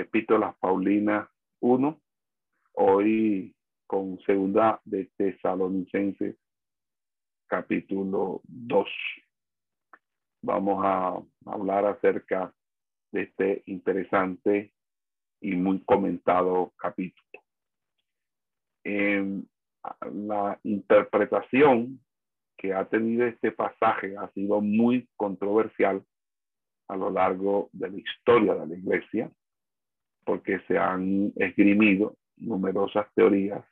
Epístolas Paulinas 1, hoy con segunda de Tesalonicenses capítulo 2. Vamos a hablar acerca de este interesante y muy comentado capítulo. la interpretación que ha tenido este pasaje ha sido muy controversial a lo largo de la historia de la iglesia porque se han esgrimido numerosas teorías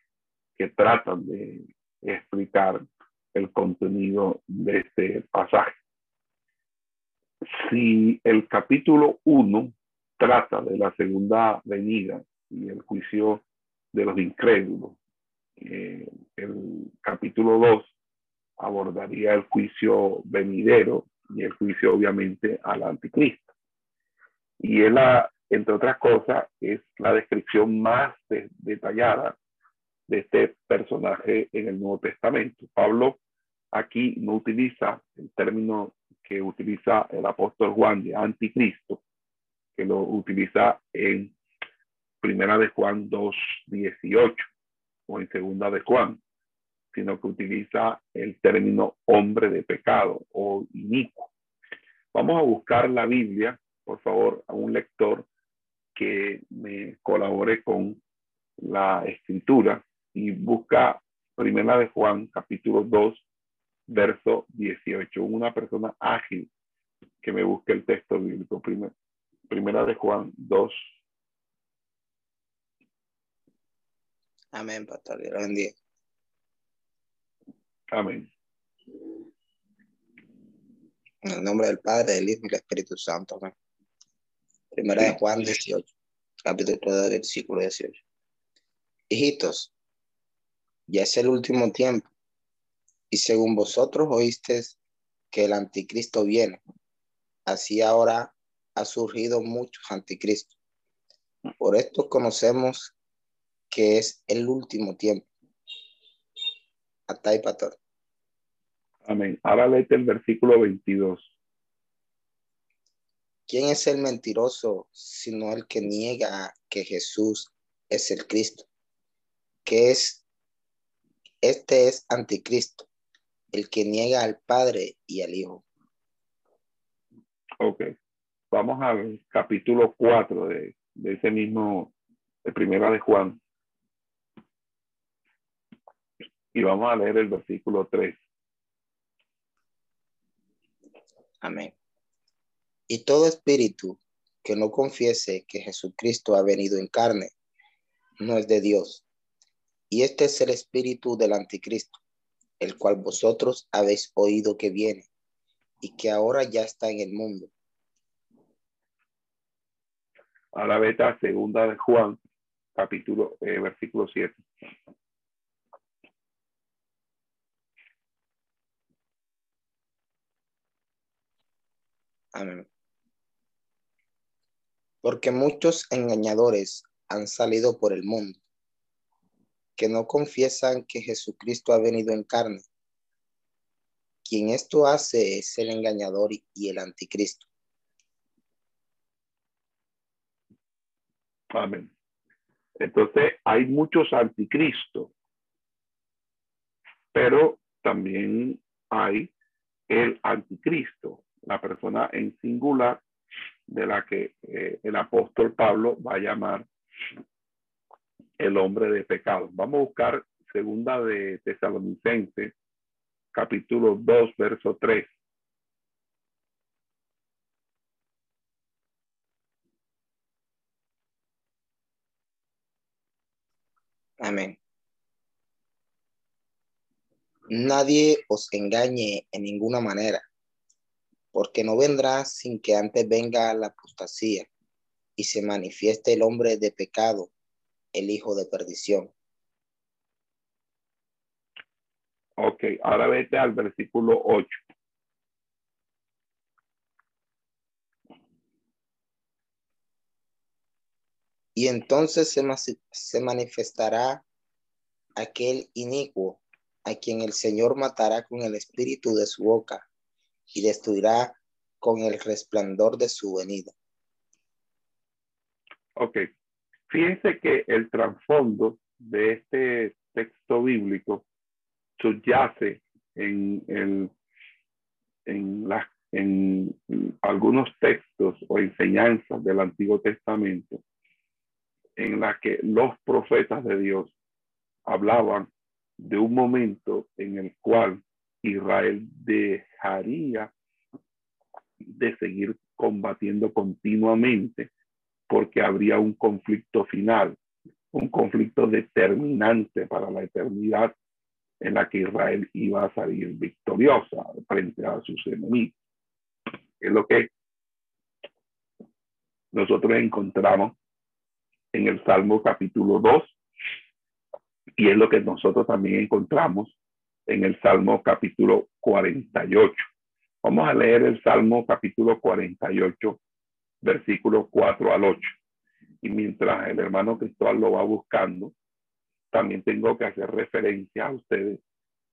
que tratan de explicar el contenido de este pasaje. Si el capítulo 1 trata de la segunda venida y el juicio de los incrédulos, eh, el capítulo 2 abordaría el juicio venidero y el juicio obviamente al anticristo. Y es la entre otras cosas, es la descripción más detallada de este personaje en el Nuevo Testamento. Pablo aquí no utiliza el término que utiliza el apóstol Juan de anticristo, que lo utiliza en Primera de Juan 2.18 o en Segunda de Juan, sino que utiliza el término hombre de pecado o inicuo. Vamos a buscar la Biblia, por favor, a un lector que me colabore con la escritura y busca Primera de Juan, capítulo 2, verso 18. Una persona ágil que me busque el texto bíblico. primera de Juan 2. Amén, pastor. Dios bendiga. Amén. En el nombre del Padre, del Hijo y del Espíritu Santo. Amén. Primera de Juan 18, capítulo 2, versículo 18. Hijitos, ya es el último tiempo, y según vosotros oísteis que el anticristo viene, así ahora ha surgido muchos anticristos. Por esto conocemos que es el último tiempo. Hasta ahí, pastor. Amén. Ahora léete el versículo 22. ¿Quién es el mentiroso sino el que niega que Jesús es el Cristo? Que es, este es anticristo, el que niega al Padre y al Hijo. Ok, vamos al capítulo 4 de, de ese mismo, de primera de Juan. Y vamos a leer el versículo 3. Amén. Y todo espíritu que no confiese que Jesucristo ha venido en carne, no es de Dios. Y este es el espíritu del anticristo, el cual vosotros habéis oído que viene y que ahora ya está en el mundo. Ahora vete a segunda de Juan, capítulo, eh, versículo 7. Amén porque muchos engañadores han salido por el mundo, que no confiesan que Jesucristo ha venido en carne. Quien esto hace es el engañador y el anticristo. Amén. Entonces hay muchos anticristos, pero también hay el anticristo, la persona en singular de la que eh, el apóstol Pablo va a llamar el hombre de pecado. Vamos a buscar segunda de Tesalonicenses, capítulo 2, verso 3. Amén. Nadie os engañe en ninguna manera porque no vendrá sin que antes venga la apostasía y se manifieste el hombre de pecado, el hijo de perdición. Ok, ahora vete al versículo 8. Y entonces se, se manifestará aquel inicuo a quien el Señor matará con el espíritu de su boca y destruirá con el resplandor de su venida. Ok, fíjense que el trasfondo de este texto bíblico subyace en, en, en, en algunos textos o enseñanzas del Antiguo Testamento en la que los profetas de Dios hablaban de un momento en el cual Israel dejaría de seguir combatiendo continuamente porque habría un conflicto final, un conflicto determinante para la eternidad en la que Israel iba a salir victoriosa frente a sus enemigos. Es lo que nosotros encontramos en el Salmo capítulo 2 y es lo que nosotros también encontramos en el Salmo capítulo 48. Vamos a leer el Salmo capítulo 48, versículo 4 al 8. Y mientras el hermano Cristóbal lo va buscando, también tengo que hacer referencia a ustedes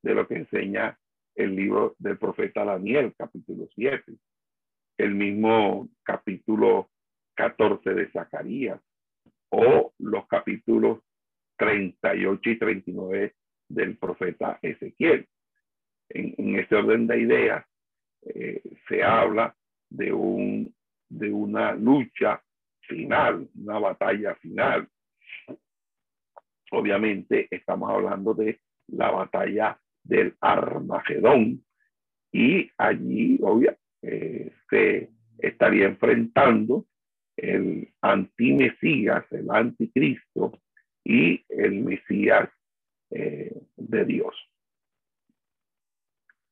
de lo que enseña el libro del profeta Daniel, capítulo 7, el mismo capítulo 14 de Zacarías, o los capítulos 38 y 39 del profeta Ezequiel. En, ese orden de ideas, eh, se habla de, un, de una lucha final, una batalla final. Obviamente estamos hablando de la batalla del Armagedón y allí, obvio, eh, se estaría enfrentando el antimesías, el anticristo y el Mesías eh, de Dios.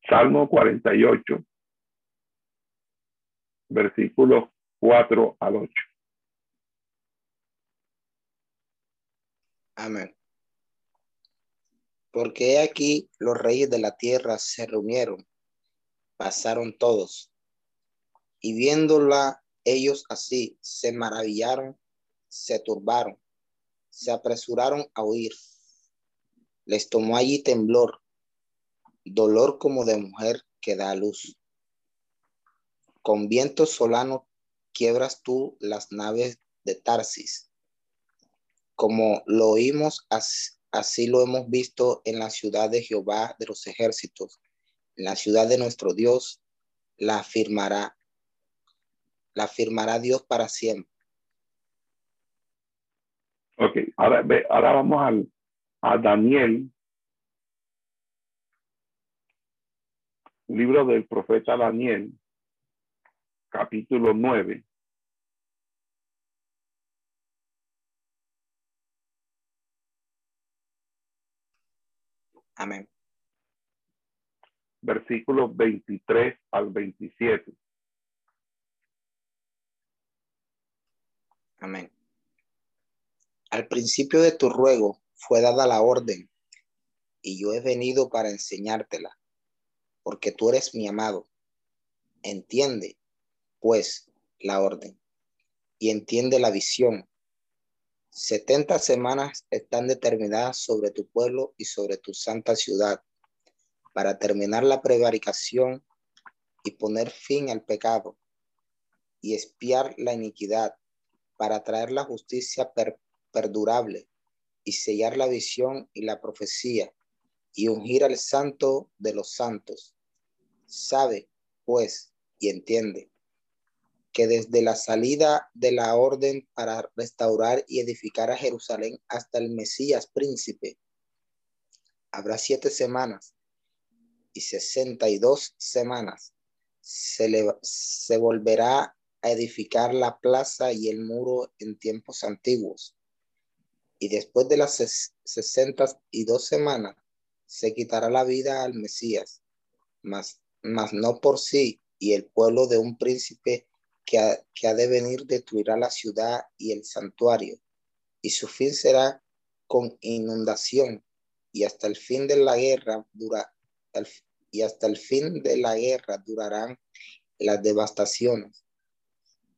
Salmo 48, versículos 4 al 8. Amén. Porque aquí los reyes de la tierra se reunieron, pasaron todos, y viéndola ellos así se maravillaron, se turbaron, se apresuraron a huir. Les tomó allí temblor, dolor como de mujer que da a luz. Con viento solano quiebras tú las naves de Tarsis. Como lo oímos, así lo hemos visto en la ciudad de Jehová de los ejércitos, la ciudad de nuestro Dios, la afirmará la firmará Dios para siempre. Ok, ahora, ahora vamos al, a Daniel, libro del profeta Daniel, capítulo 9. Amén. Versículos 23 al 27. Amén. Al principio de tu ruego fue dada la orden, y yo he venido para enseñártela, porque tú eres mi amado. Entiende, pues, la orden, y entiende la visión. Setenta semanas están determinadas sobre tu pueblo y sobre tu santa ciudad, para terminar la prevaricación y poner fin al pecado, y espiar la iniquidad para traer la justicia perdurable y sellar la visión y la profecía y ungir al santo de los santos. Sabe, pues, y entiende que desde la salida de la orden para restaurar y edificar a Jerusalén hasta el Mesías príncipe, habrá siete semanas y sesenta y dos semanas. Se, se volverá a edificar la plaza y el muro en tiempos antiguos. Y después de las sesenta y dos semanas, se quitará la vida al Mesías, mas, mas no por sí, y el pueblo de un príncipe que ha, que ha de venir destruirá la ciudad y el santuario, y su fin será con inundación, y hasta el fin de la guerra dura, y hasta el fin de la guerra durarán las devastaciones.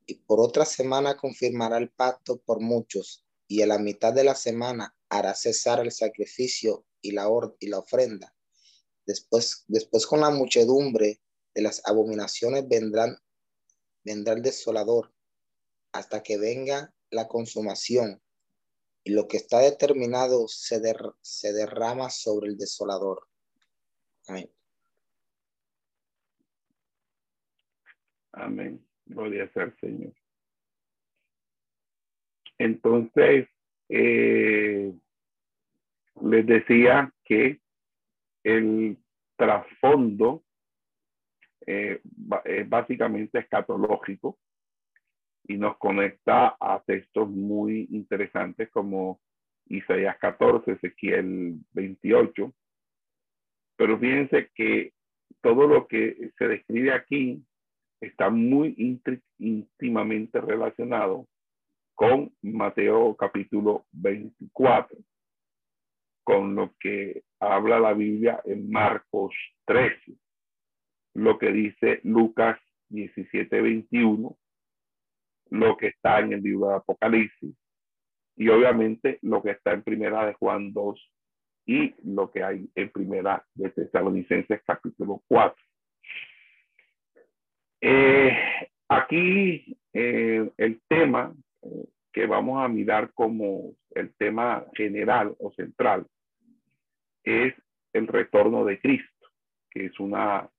Y por otra semana confirmará el pacto por muchos, y a la mitad de la semana hará cesar el sacrificio y la, y la ofrenda. Después, después con la muchedumbre de las abominaciones vendrán, vendrá el desolador, hasta que venga la consumación, y lo que está determinado se, se derrama sobre el desolador. Amén. Amén. Gloria sea Señor. Entonces, eh, les decía que el trasfondo eh, es básicamente escatológico y nos conecta a textos muy interesantes como Isaías 14, Ezequiel 28. Pero fíjense que todo lo que se describe aquí está muy íntimamente relacionado con Mateo capítulo 24, con lo que habla la Biblia en Marcos 13, lo que dice Lucas 17, 21, lo que está en el libro de Apocalipsis y obviamente lo que está en primera de Juan 2 y lo que hay en primera de Tesalonicenses capítulo 4. Eh, aquí eh, el tema que vamos a mirar como el tema general o central es el retorno de Cristo, que es una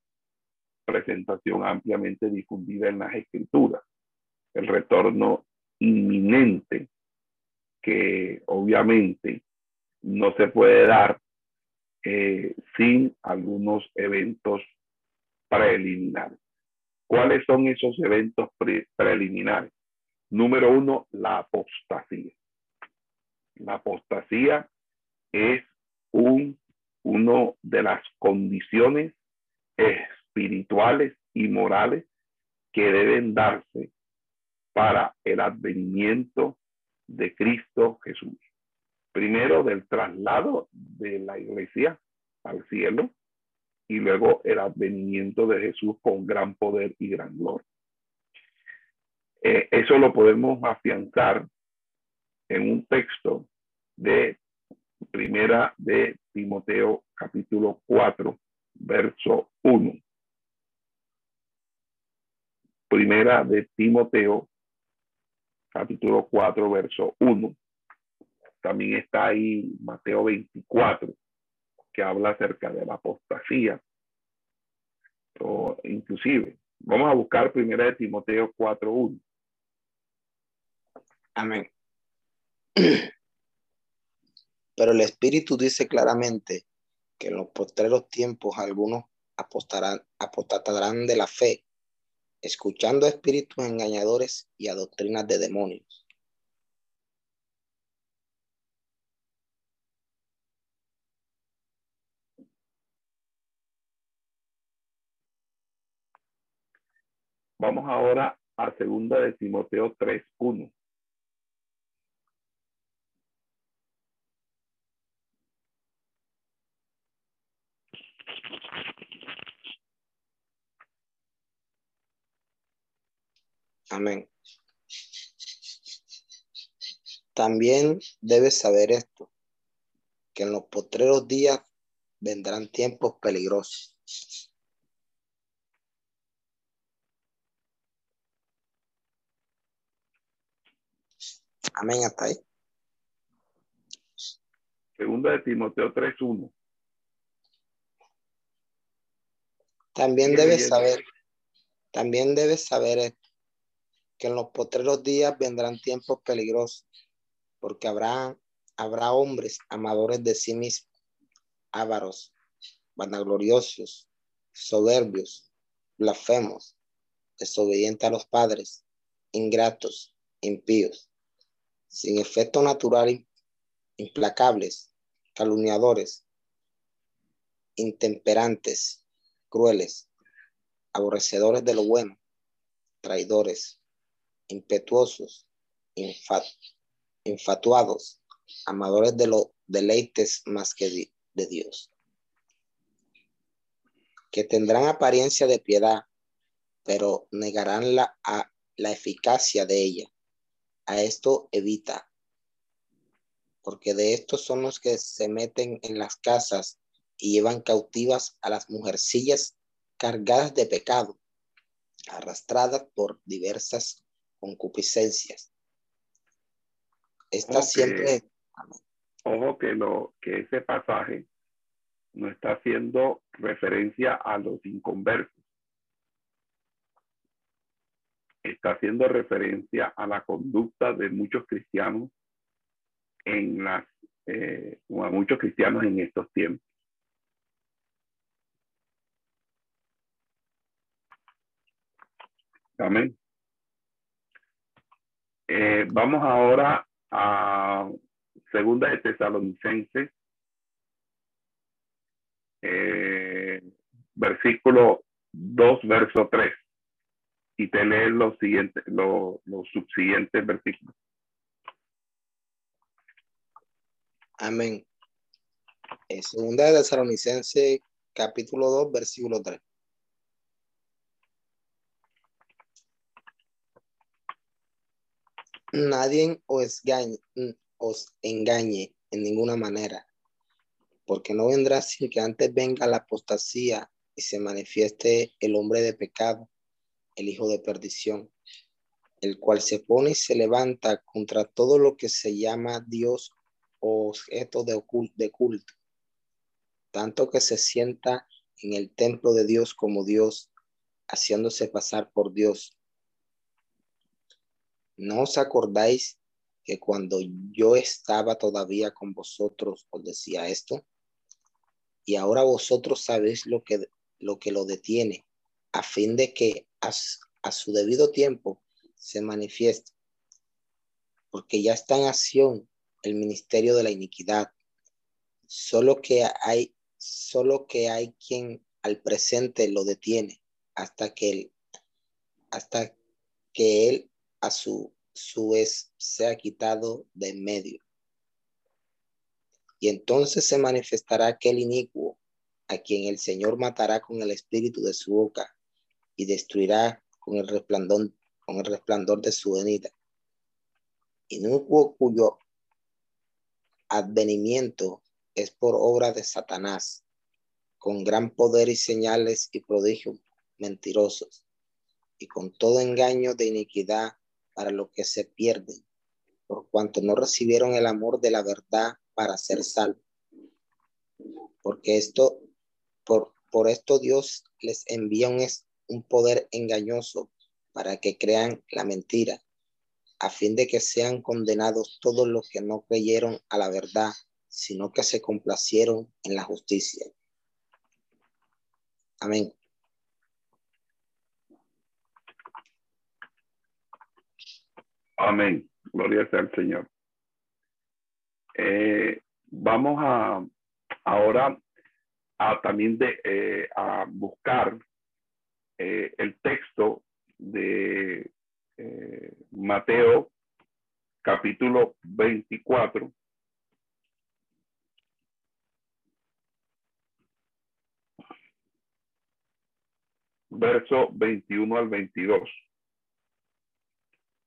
presentación ampliamente difundida en las escrituras. El retorno inminente que obviamente no se puede dar sin algunos eventos preliminares. ¿Cuáles son esos eventos preliminares? Número uno, la apostasía. La apostasía es un, uno de las condiciones espirituales y morales que deben darse para el advenimiento de Cristo Jesús. Primero del traslado de la iglesia al cielo y luego el advenimiento de Jesús con gran poder y gran gloria. Eh, eso lo podemos afianzar en un texto de primera de Timoteo capítulo 4, verso 1. Primera de Timoteo capítulo 4, verso 1. También está ahí Mateo 24, que habla acerca de la apostasía. O inclusive, vamos a buscar primera de Timoteo 4.1. Amén. Pero el Espíritu dice claramente que en los postreros tiempos algunos apostarán, apostatarán de la fe, escuchando a espíritus engañadores y a doctrinas de demonios Vamos ahora a segunda de Timoteo 3.1. Amén. También debes saber esto, que en los postreros días vendrán tiempos peligrosos Amén, hasta ahí. Segunda de Timoteo 3.1. También debes saber, también debes saber que en los potreros días vendrán tiempos peligrosos, porque habrá, habrá hombres amadores de sí mismos, ávaros, vanagloriosos, soberbios, blasfemos, desobedientes a los padres, ingratos, impíos sin efecto natural, implacables, calumniadores, intemperantes, crueles, aborrecedores de lo bueno, traidores, impetuosos, infatuados, amadores de los deleites más que de Dios, que tendrán apariencia de piedad, pero negarán la, la eficacia de ella. A esto evita, porque de estos son los que se meten en las casas y llevan cautivas a las mujercillas cargadas de pecado, arrastradas por diversas concupiscencias. Esta siempre... Ojo que, lo, que ese pasaje no está haciendo referencia a los inconversos. Está haciendo referencia a la conducta de muchos cristianos en las, eh, a muchos cristianos en estos tiempos. Amén. Eh, vamos ahora a segunda de Tesalonicenses, eh, versículo 2, verso 3. Y te lees los siguientes, los, subsiguientes versículos. Amén. Eh, segunda de Tesalonicenses, capítulo 2, versículo 3. Nadie os engañe, os engañe en ninguna manera, porque no vendrá sin que antes venga la apostasía y se manifieste el hombre de pecado, el hijo de perdición, el cual se pone y se levanta contra todo lo que se llama Dios o objeto de, de culto, tanto que se sienta en el templo de Dios como Dios, haciéndose pasar por Dios ¿No os acordáis que cuando yo estaba todavía con vosotros os decía esto? Y ahora vosotros sabéis lo que lo, que lo detiene, a fin de que a, a su debido tiempo se manifieste. Porque ya está en acción el ministerio de la iniquidad. Solo que hay, solo que hay quien al presente lo detiene hasta que él, hasta que él a su, su sea quitado de en medio. Y entonces se manifestará aquel inicuo a quien el Señor matará con el espíritu de su boca y destruirá con el resplandor, con el resplandor de su venida. Inicuo cuyo advenimiento es por obra de Satanás, con gran poder y señales y prodigios mentirosos, y con todo engaño de iniquidad para lo que se pierden, por cuanto no recibieron el amor de la verdad para ser salvos. Porque esto, por, por esto Dios les envía un, un poder engañoso para que crean la mentira, a fin de que sean condenados todos los que no creyeron a la verdad, sino que se complacieron en la justicia. Amén. Amén. Gloria sea al Señor. Eh, vamos a ahora a también de, eh, a buscar eh, el texto de Mateo capítulo 24. Verso 21 al 22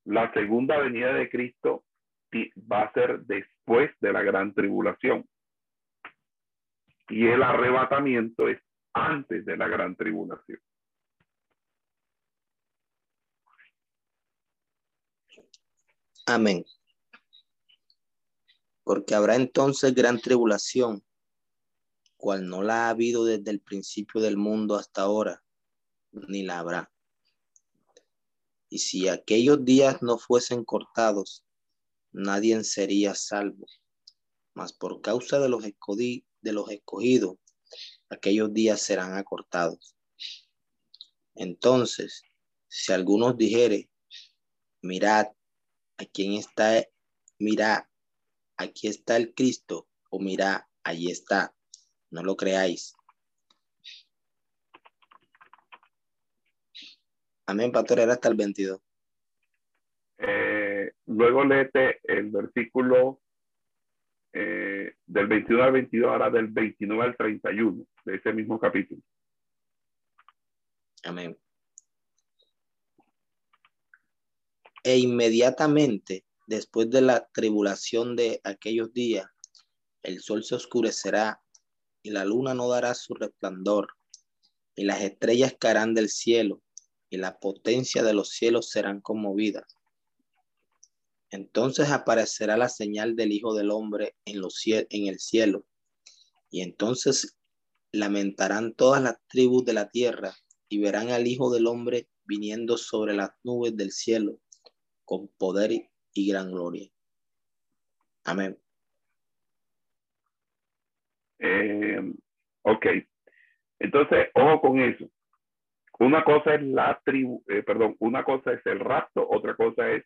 la segunda venida de Cristo va a ser después de la gran tribulación. Y el arrebatamiento es antes de la gran tribulación. Amén. Porque habrá entonces gran tribulación, cual no la ha habido desde el principio del mundo hasta ahora, ni la habrá y si aquellos días no fuesen cortados, nadie sería salvo. Mas por causa de los, de los escogidos, aquellos días serán acortados. Entonces, si algunos dijere, mirad, a quién está, mirad, aquí está el Cristo, o mirad, allí está, no lo creáis. Amén, pastor, era hasta el 22. Eh, luego léete el versículo eh, del 21 al 22, ahora del 29 al 31 de ese mismo capítulo. Amén. E inmediatamente después de la tribulación de aquellos días, el sol se oscurecerá y la luna no dará su resplandor y las estrellas caerán del cielo y la potencia de los cielos serán conmovidas. Entonces aparecerá la señal del Hijo del Hombre en, los, en el cielo y entonces lamentarán todas las tribus de la tierra y verán al Hijo del Hombre viniendo sobre las nubes del cielo con poder y gran gloria. Amén. Eh, ok. Entonces, ojo con eso. Una cosa es la tribu, eh, perdón, una cosa es el rapto, otra cosa es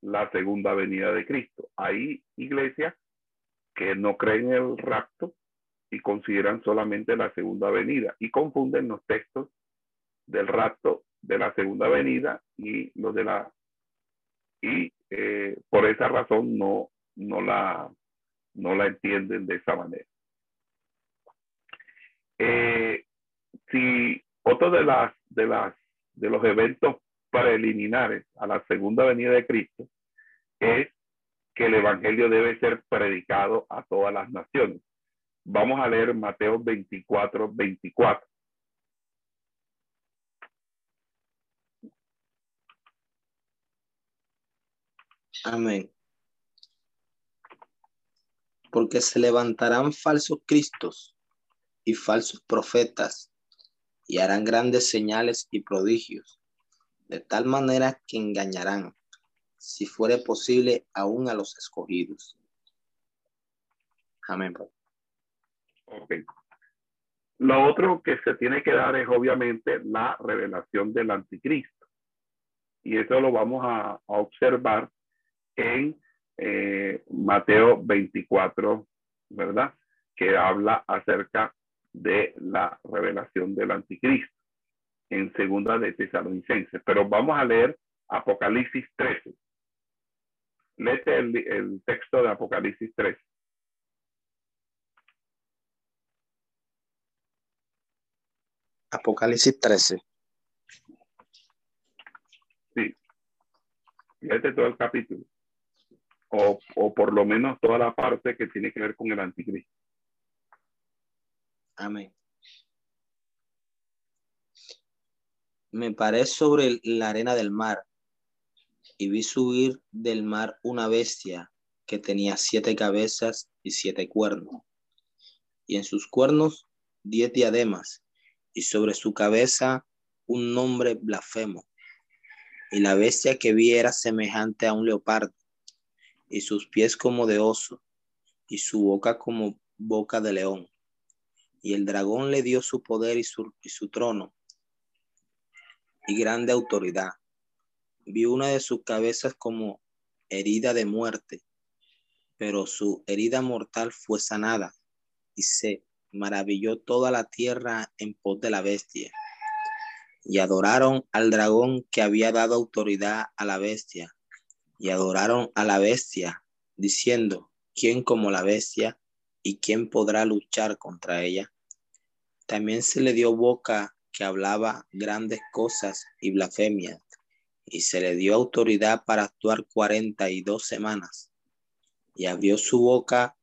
la segunda venida de Cristo. Hay iglesias que no creen el rapto y consideran solamente la segunda venida y confunden los textos del rapto de la segunda venida y los de la y eh, por esa razón no, no, la, no la entienden de esa manera. Eh, si otro de las de las de los eventos preliminares a la segunda venida de Cristo es que el evangelio debe ser predicado a todas las naciones. Vamos a leer Mateo 24, 24. Amén. Porque se levantarán falsos cristos y falsos profetas y harán grandes señales y prodigios, de tal manera que engañarán, si fuere posible, aún a los escogidos. Amén. Ok. Lo otro que se tiene que dar es obviamente la revelación del anticristo. Y eso lo vamos a, observar en eh, Mateo 24, ¿verdad? Que habla acerca de la revelación del anticristo en segunda de Tesalonicenses. Pero vamos a leer Apocalipsis 13. Léete el, el texto de Apocalipsis 13. Apocalipsis 13. Sí. Léete todo el capítulo o, o por lo menos toda la parte que tiene que ver con el anticristo. Amén. Me paré sobre la arena del mar y vi subir del mar una bestia que tenía siete cabezas y siete cuernos, y en sus cuernos diez diademas, y sobre su cabeza un nombre blasfemo. Y la bestia que vi era semejante a un leopardo, y sus pies como de oso, y su boca como boca de león. Y el dragón le dio su poder y su, y su trono, y grande autoridad. Vi una de sus cabezas como herida de muerte, pero su herida mortal fue sanada, y se maravilló toda la tierra en pos de la bestia. Y adoraron al dragón que había dado autoridad a la bestia y adoraron a la bestia, diciendo, ¿quién como la bestia y quién podrá luchar contra ella? También se le dio boca que hablaba grandes cosas y blasfemias, y se le dio autoridad para actuar cuarenta y dos semanas, y abrió su boca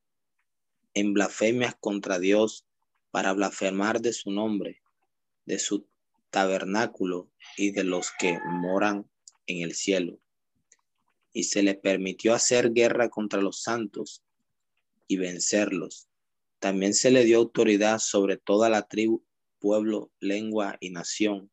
en blasfemias contra Dios para blasfemar de su nombre, de su tabernáculo y de los que moran en el cielo y se le permitió hacer guerra contra los santos y vencerlos. También se le dio autoridad sobre toda la tribu, pueblo, lengua y nación.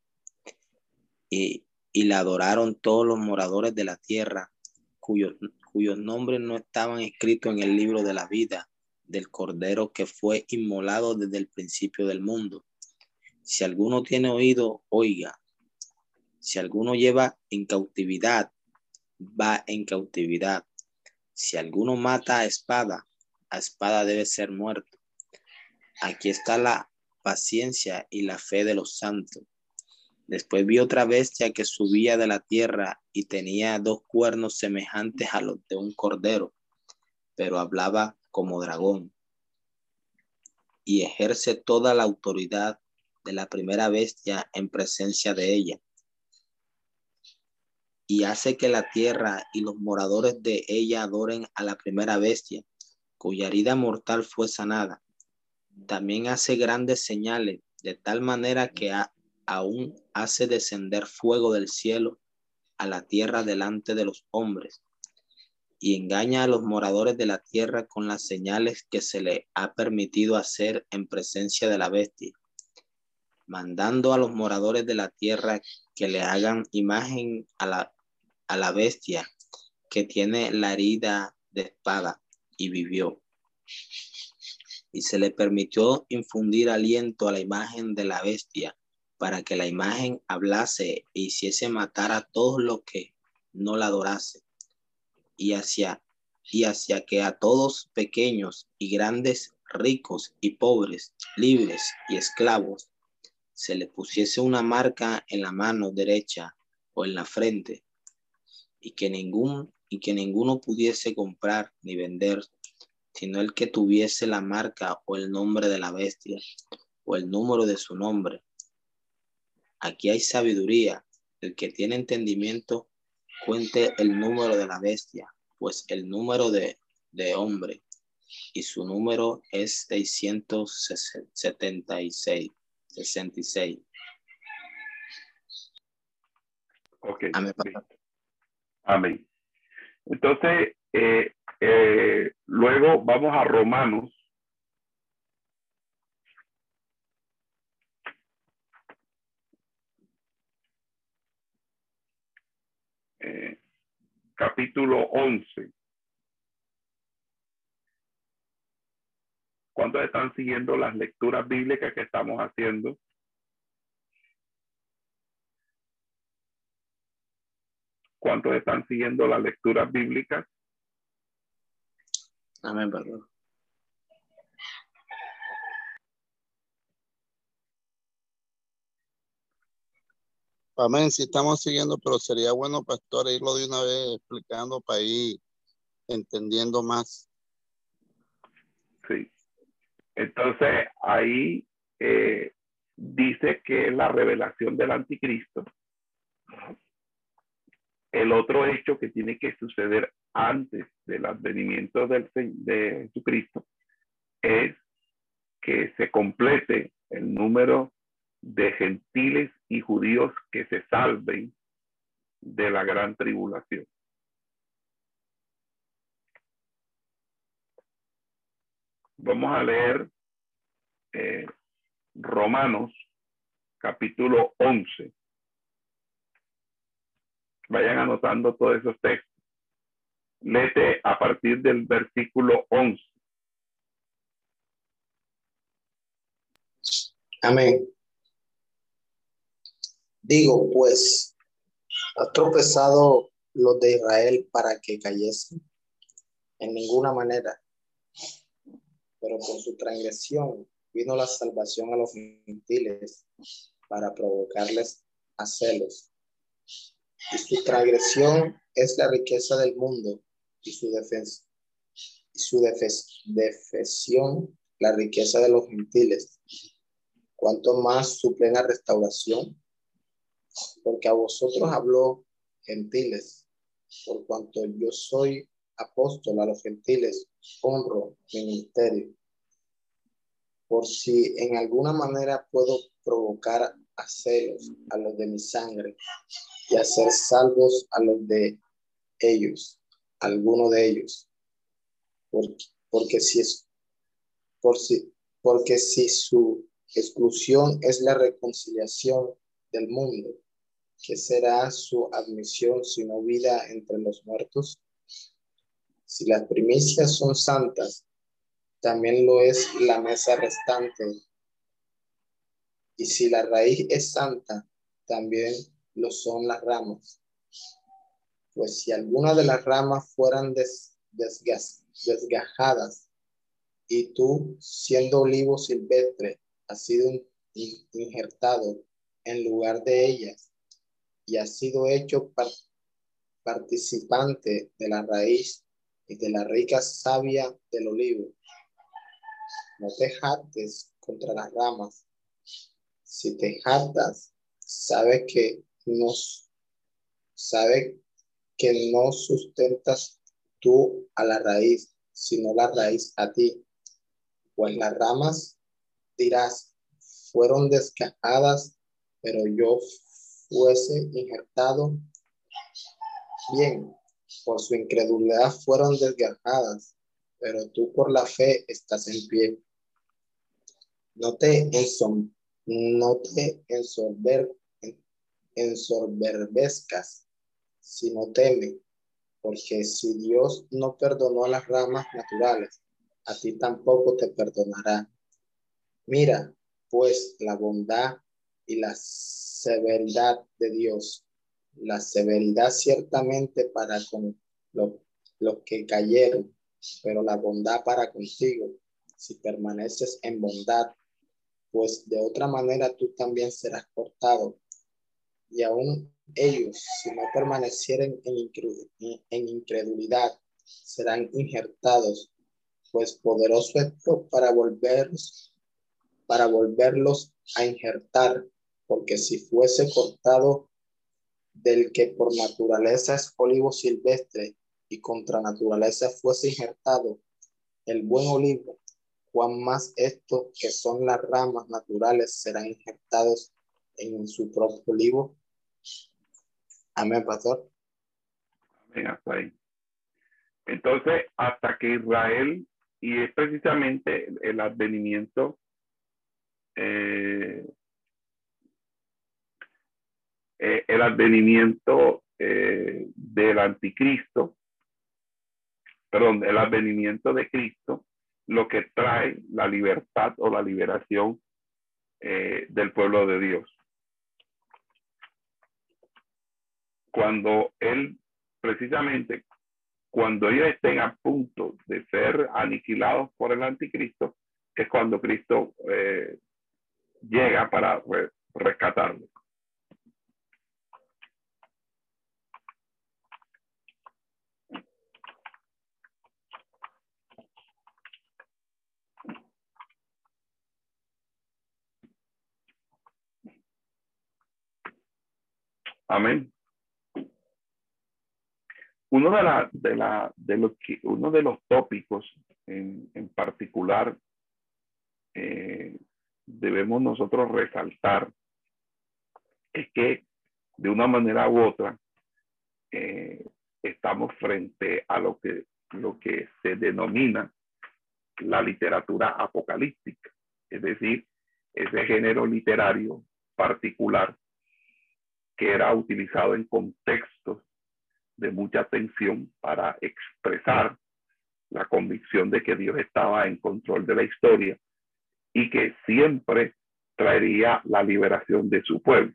Y, y la adoraron todos los moradores de la tierra, cuyos, cuyos nombres no estaban escritos en el libro de la vida del Cordero que fue inmolado desde el principio del mundo. Si alguno tiene oído, oiga. Si alguno lleva en cautividad va en cautividad. Si alguno mata a espada, a espada debe ser muerto. Aquí está la paciencia y la fe de los santos. Después vi otra bestia que subía de la tierra y tenía dos cuernos semejantes a los de un cordero, pero hablaba como dragón. Y ejerce toda la autoridad de la primera bestia en presencia de ella. Y hace que la tierra y los moradores de ella adoren a la primera bestia, cuya herida mortal fue sanada. También hace grandes señales, de tal manera que aún hace descender fuego del cielo a la tierra delante de los hombres y engaña a los moradores de la tierra con las señales que se le ha permitido hacer en presencia de la bestia, mandando a los moradores de la tierra que le hagan imagen a la, a la bestia que tiene la herida de espada y vivió. Y se le permitió infundir aliento a la imagen de la bestia para que la imagen hablase e hiciese matar a todos los que no la adorase y hacia, y hacia que a todos pequeños y grandes, ricos y pobres, libres y esclavos, se le pusiese una marca en la mano derecha o en la frente, y que ningún y que ninguno pudiese comprar ni vender, sino el que tuviese la marca o el nombre de la bestia o el número de su nombre. Aquí hay sabiduría. El que tiene entendimiento cuente el número de la bestia, pues el número de, de hombre y su número es 676. 66. Ok. Amén. Amén. Entonces, eh, eh, luego vamos a Romanos. Eh, capítulo 11. ¿Cuántos están siguiendo las lecturas bíblicas que estamos haciendo? ¿Cuántos están siguiendo las lecturas bíblicas? Amén, perdón. Amén, sí estamos siguiendo, pero sería bueno, pastor, irlo de una vez explicando para ir entendiendo más. Sí. Entonces ahí eh, dice que es la revelación del anticristo. El otro hecho que tiene que suceder antes del advenimiento del, de Jesucristo es que se complete el número de gentiles y judíos que se salven de la gran tribulación. Vamos a leer eh, Romanos capítulo 11. Vayan anotando todos esos textos. Lete a partir del versículo 11. Amén. Digo, pues, ¿ha tropezado los de Israel para que cayesen? En ninguna manera. Pero por su transgresión vino la salvación a los gentiles para provocarles a celos. Y su transgresión es la riqueza del mundo y su defensa y su defesión la riqueza de los gentiles. Cuanto más su plena restauración, porque a vosotros habló gentiles, por cuanto yo soy apóstol a los gentiles, honro mi ministerio. Por si en alguna manera puedo provocar a celos a los de mi sangre y hacer salvos a los de ellos, alguno de ellos. Porque, porque si es, por si, porque si su exclusión es la reconciliación del mundo, ¿qué será su admisión sino vida entre los muertos? Si las primicias son santas, también lo es la mesa restante. Y si la raíz es santa, también lo son las ramas. Pues si alguna de las ramas fueran desgajadas y tú, siendo olivo silvestre, has sido injertado en lugar de ellas y has sido hecho participante de la raíz y de la rica savia del olivo. No te jactes contra las ramas. Si te jactas, sabes que no, sabe que no sustentas tú a la raíz, sino la raíz a ti. Pues las ramas, dirás, fueron desgajadas, pero yo fuese injertado. Bien, por su incredulidad fueron desgajadas, pero tú por la fe estás en pie. No te, ensom no te ensorber ensorberbezcas, sino teme, porque si Dios no perdonó a las ramas naturales, a ti tampoco te perdonará. Mira, pues, la bondad y la severidad de Dios. La severidad ciertamente para con los que cayeron, pero la bondad para contigo, si permaneces en bondad, pues de otra manera tú también serás cortado. Y aún ellos, si no permanecieren en incredulidad, serán injertados, pues poderoso es para volverlos, para volverlos a injertar porque si fuese cortado del que por naturaleza es olivo silvestre y contra naturaleza fuese injertado el buen olivo, cuán más esto que son las ramas naturales serán injertados en su propio olivo. Amén, pastor. Amén, hasta ahí. Entonces, hasta que Israel, y es precisamente el advenimiento eh, eh, el advenimiento eh, del anticristo, perdón, el advenimiento de Cristo, lo que trae la libertad o la liberación eh, del pueblo de Dios. Cuando Él, precisamente, cuando ellos estén a punto de ser aniquilados por el anticristo, es cuando Cristo llega para rescatarlos. Amén. Uno de, la, de, la, de, los, uno de los tópicos en, en particular eh, debemos nosotros resaltar es que de una manera u otra eh, estamos frente a lo que, lo que se denomina la literatura apocalíptica, es decir, ese género literario particular que era utilizado en contextos de mucha tensión para expresar la convicción de que Dios estaba en control de la historia y que siempre traería la liberación de su pueblo.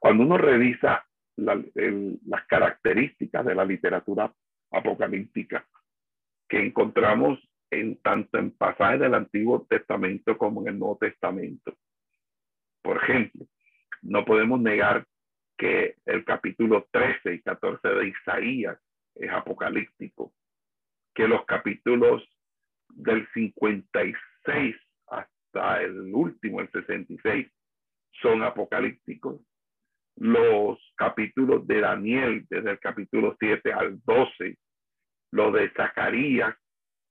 Cuando uno revisa las características de la literatura apocalíptica que encontramos en tanto en pasajes del Antiguo Testamento como en el Nuevo Testamento. Por ejemplo, no podemos negar que el capítulo 13 y 14 de Isaías es apocalíptico, que los capítulos del 56 hasta el último, el 66, son apocalípticos. Los capítulos de Daniel, desde el capítulo 7 al 12, los de Zacarías,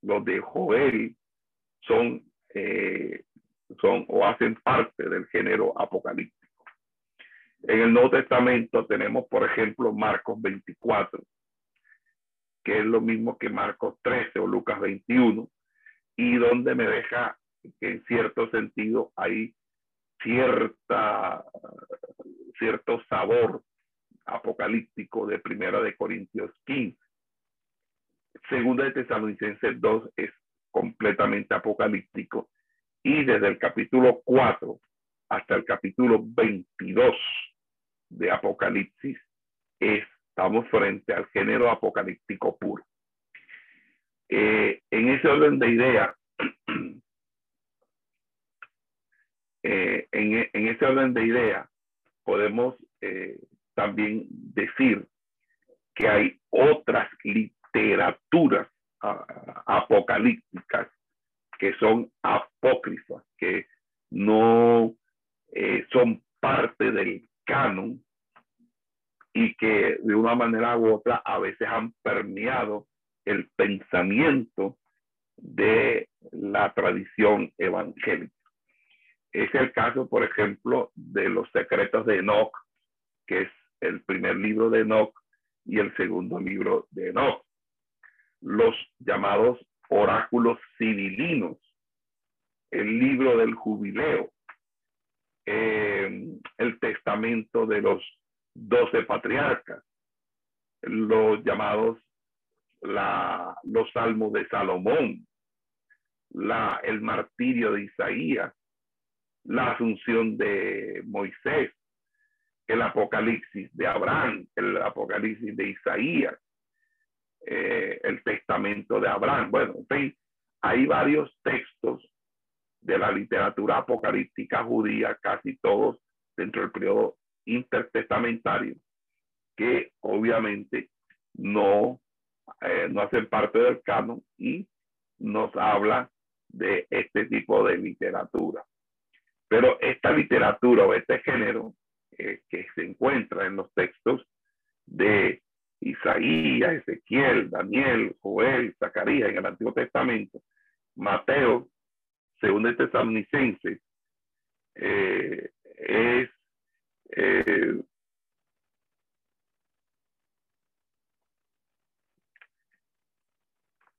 los de Joel, son, eh, son o hacen parte del género apocalíptico. En el Nuevo Testamento tenemos, por ejemplo, Marcos 24, que es lo mismo que Marcos 13 o Lucas 21, y donde me deja que en cierto sentido hay cierta, cierto sabor apocalíptico de Primera de Corintios 15. Segunda de Tesalonicenses 2 es completamente apocalíptico y desde el capítulo 4 hasta el capítulo 22 de Apocalipsis, estamos frente al género apocalíptico puro. Eh, en ese orden de ideas, eh, en en, ese orden de ideas, podemos eh, también decir que hay otras literaturas apocalípticas que son apócrifas, que no eh, son parte del canon y que de una manera u otra a veces han permeado el pensamiento de la tradición evangélica. Es el caso, por ejemplo, de los secretos de Enoch, que es el primer libro de Enoch y el segundo libro de Enoch. Los llamados oráculos civilinos, el libro del jubileo, eh, el testamento de los doce patriarcas, los llamados la, los salmos de Salomón, la, el martirio de Isaías, la asunción de Moisés, el apocalipsis de Abraham, el apocalipsis de Isaías, eh, el testamento de Abraham. Bueno, hay varios textos de la literatura apocalíptica judía, casi todos dentro del periodo intertestamentario, que obviamente no, eh, no hacen parte del canon y nos habla de este tipo de literatura. Pero esta literatura o este género eh, que se encuentra en los textos de Isaías, Ezequiel, Daniel, Joel, Zacarías en el Antiguo Testamento, Mateo, según el Tesalonicenses, eh, es eh,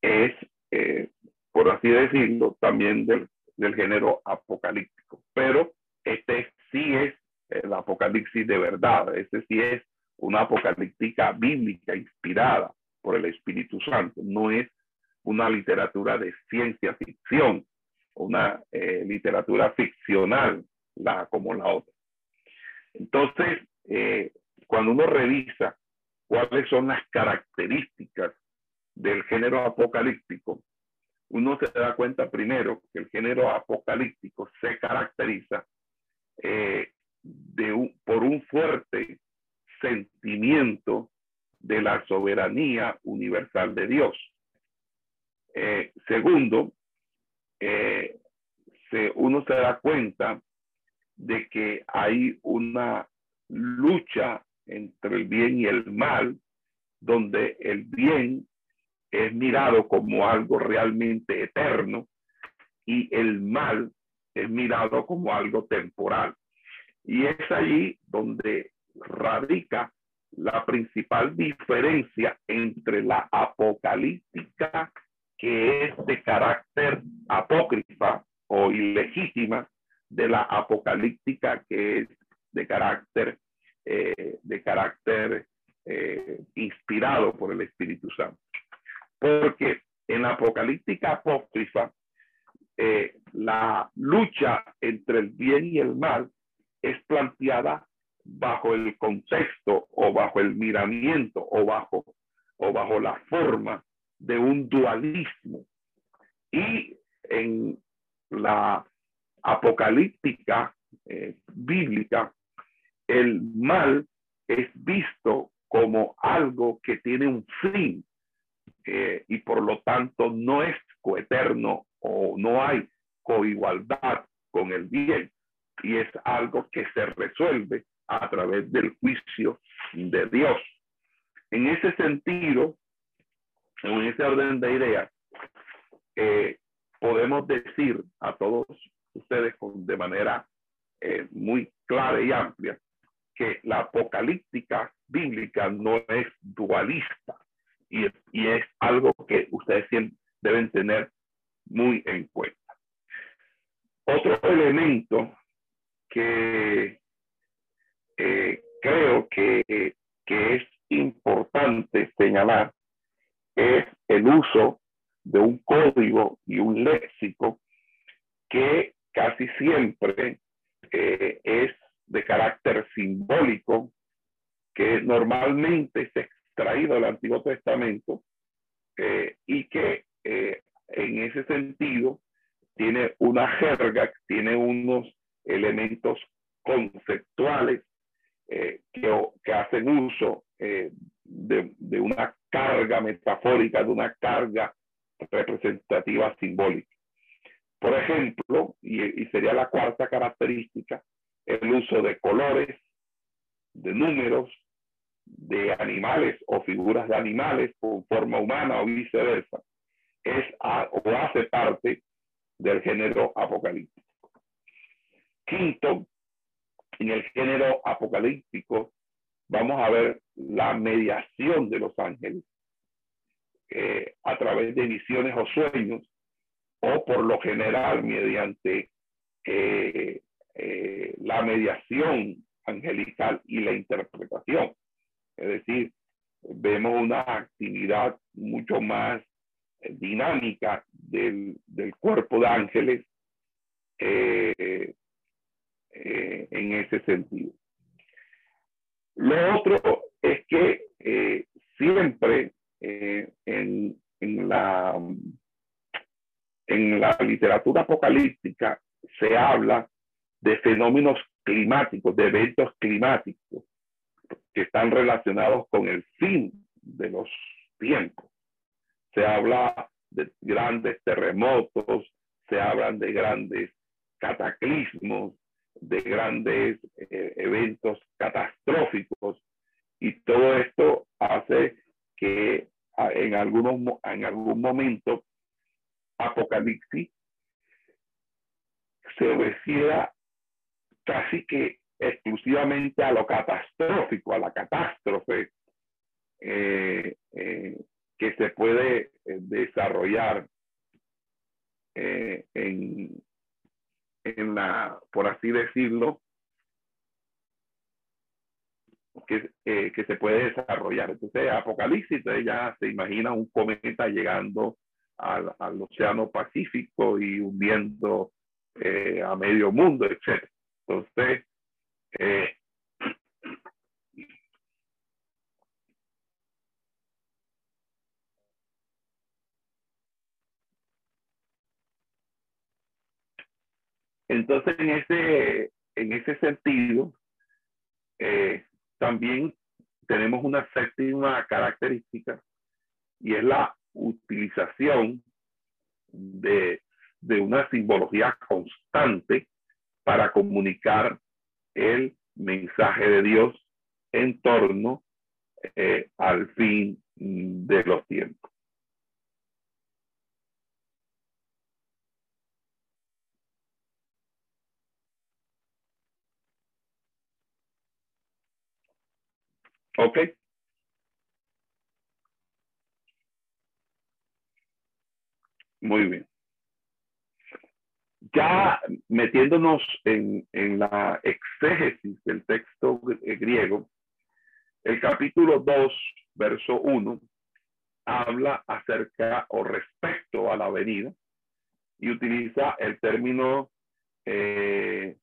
es, por así decirlo, también del, del género apocalíptico. Pero este sí es el apocalipsis de verdad, este sí es una apocalíptica bíblica inspirada por el Espíritu Santo, no es una literatura de ciencia ficción, una eh, literatura ficcional la, como la otra. Entonces, eh, cuando uno revisa cuáles son las características del género apocalíptico, uno se da cuenta primero que el género apocalíptico se caracteriza eh, de por un fuerte sentimiento de la soberanía universal de Dios. Segundo, eh, se, uno se da cuenta de que hay una lucha entre el bien y el mal, donde el bien es mirado como algo realmente eterno y el mal es mirado como algo temporal. Y es allí donde radica la principal diferencia entre la apocalíptica, que es de carácter apócrifa o ilegítima, de la apocalíptica que es de carácter, eh, de carácter eh, inspirado por el Espíritu Santo. Porque en la apocalíptica apócrifa, eh, la lucha entre el bien y el mal es planteada bajo el contexto o bajo el miramiento o bajo, o bajo la forma de un dualismo. Y en la apocalíptica eh, bíblica, el mal es visto como algo que tiene un fin eh, y por lo tanto no es coeterno o no hay coigualdad con el bien y es algo que se resuelve a través del juicio de Dios. En ese sentido, en ese orden de ideas, eh, podemos decir a todos ustedes con, de manera eh, muy clara y amplia que la apocalíptica bíblica no es dualista y, y es algo que ustedes deben tener muy en cuenta. Otro elemento que eh, creo que, que es importante señalar es el uso de un código y un léxico que casi siempre eh, es de carácter simbólico, que normalmente es extraído del Antiguo Testamento eh, y que en ese sentido tiene una jerga, tiene unos elementos conceptuales eh, que, hacen uso eh, de, de, una carga metafórica, de una carga representativa simbólica. Por ejemplo, y, sería la cuarta característica, el uso de colores, de números, de animales o figuras de animales con forma humana o viceversa, es o hace parte del género apocalíptico. Quinto, en el género apocalíptico vamos a ver la mediación de los ángeles eh, a través de visiones o sueños o por lo general mediante eh, eh, la mediación angelical y la interpretación. Es decir, vemos una actividad mucho más dinámica del, del cuerpo de ángeles en ese sentido. Lo otro es que eh, siempre en, en, la, en la literatura apocalíptica se habla de fenómenos climáticos, de eventos climáticos que están relacionados con el fin de los tiempos. Se habla de grandes terremotos, se hablan de grandes cataclismos, de grandes eh, eventos catastróficos. Y todo esto hace que en, algunos, en algún momento Apocalipsis se obedeciera casi que exclusivamente a lo catastrófico, a la catástrofe eh, eh, que se puede desarrollar en, en la, por así decirlo, que, eh, que se puede desarrollar. Entonces, Apocalipsis ya se imagina un cometa llegando al, al Océano Pacífico y hundiendo eh, a medio mundo, etc. Entonces, eh, Entonces, en ese, en ese sentido, eh, también tenemos una séptima característica y es la utilización de, de una simbología constante para comunicar el mensaje de Dios en torno eh, al fin de los tiempos. ¿Ok? Muy bien. Ya metiéndonos en, en la exégesis del texto griego, el capítulo 2, verso 1, habla acerca o respecto a la venida y utiliza el término eh,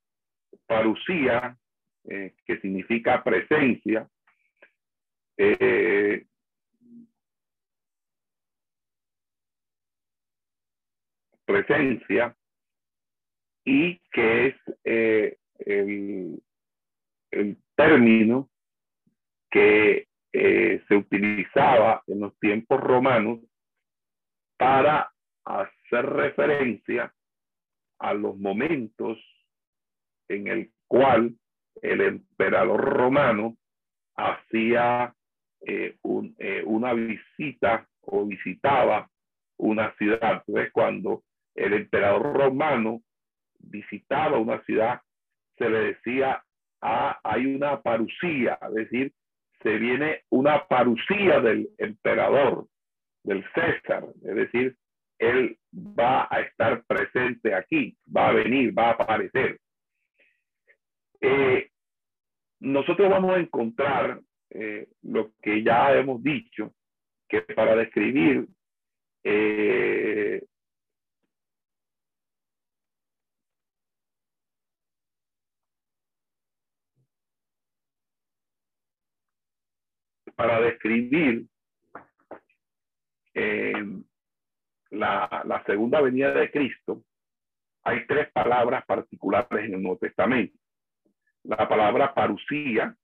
parucía, eh, que significa presencia, eh, presencia y que es eh, el, término que eh, se utilizaba en los tiempos romanos para hacer referencia a los momentos en el cual el emperador romano hacía eh, eh, una visita o visitaba una ciudad. Entonces, cuando el emperador romano visitaba una ciudad, se le decía, ah, hay una parucía, es decir, se viene una parucía del emperador, del César, es decir, él va a estar presente aquí, va a venir, va a aparecer. Eh, nosotros vamos a encontrar eh, lo que ya hemos dicho, que para describir eh, para describir eh, la, la, segunda venida de Cristo, hay tres palabras particulares en el Nuevo Testamento. La palabra parusía,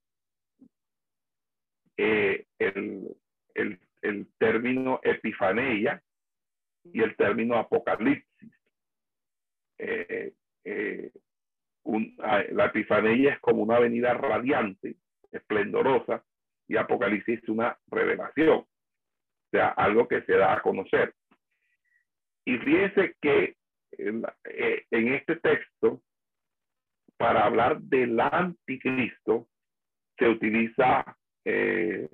eh, el, el, el, término epifaneia y el término apocalipsis. Eh, eh, ah, la epifaneia es como una avenida radiante, esplendorosa, y apocalipsis es una revelación, o sea, algo que se da a conocer. Y fíjense que en, eh, en este texto, para hablar del anticristo, se utiliza eh,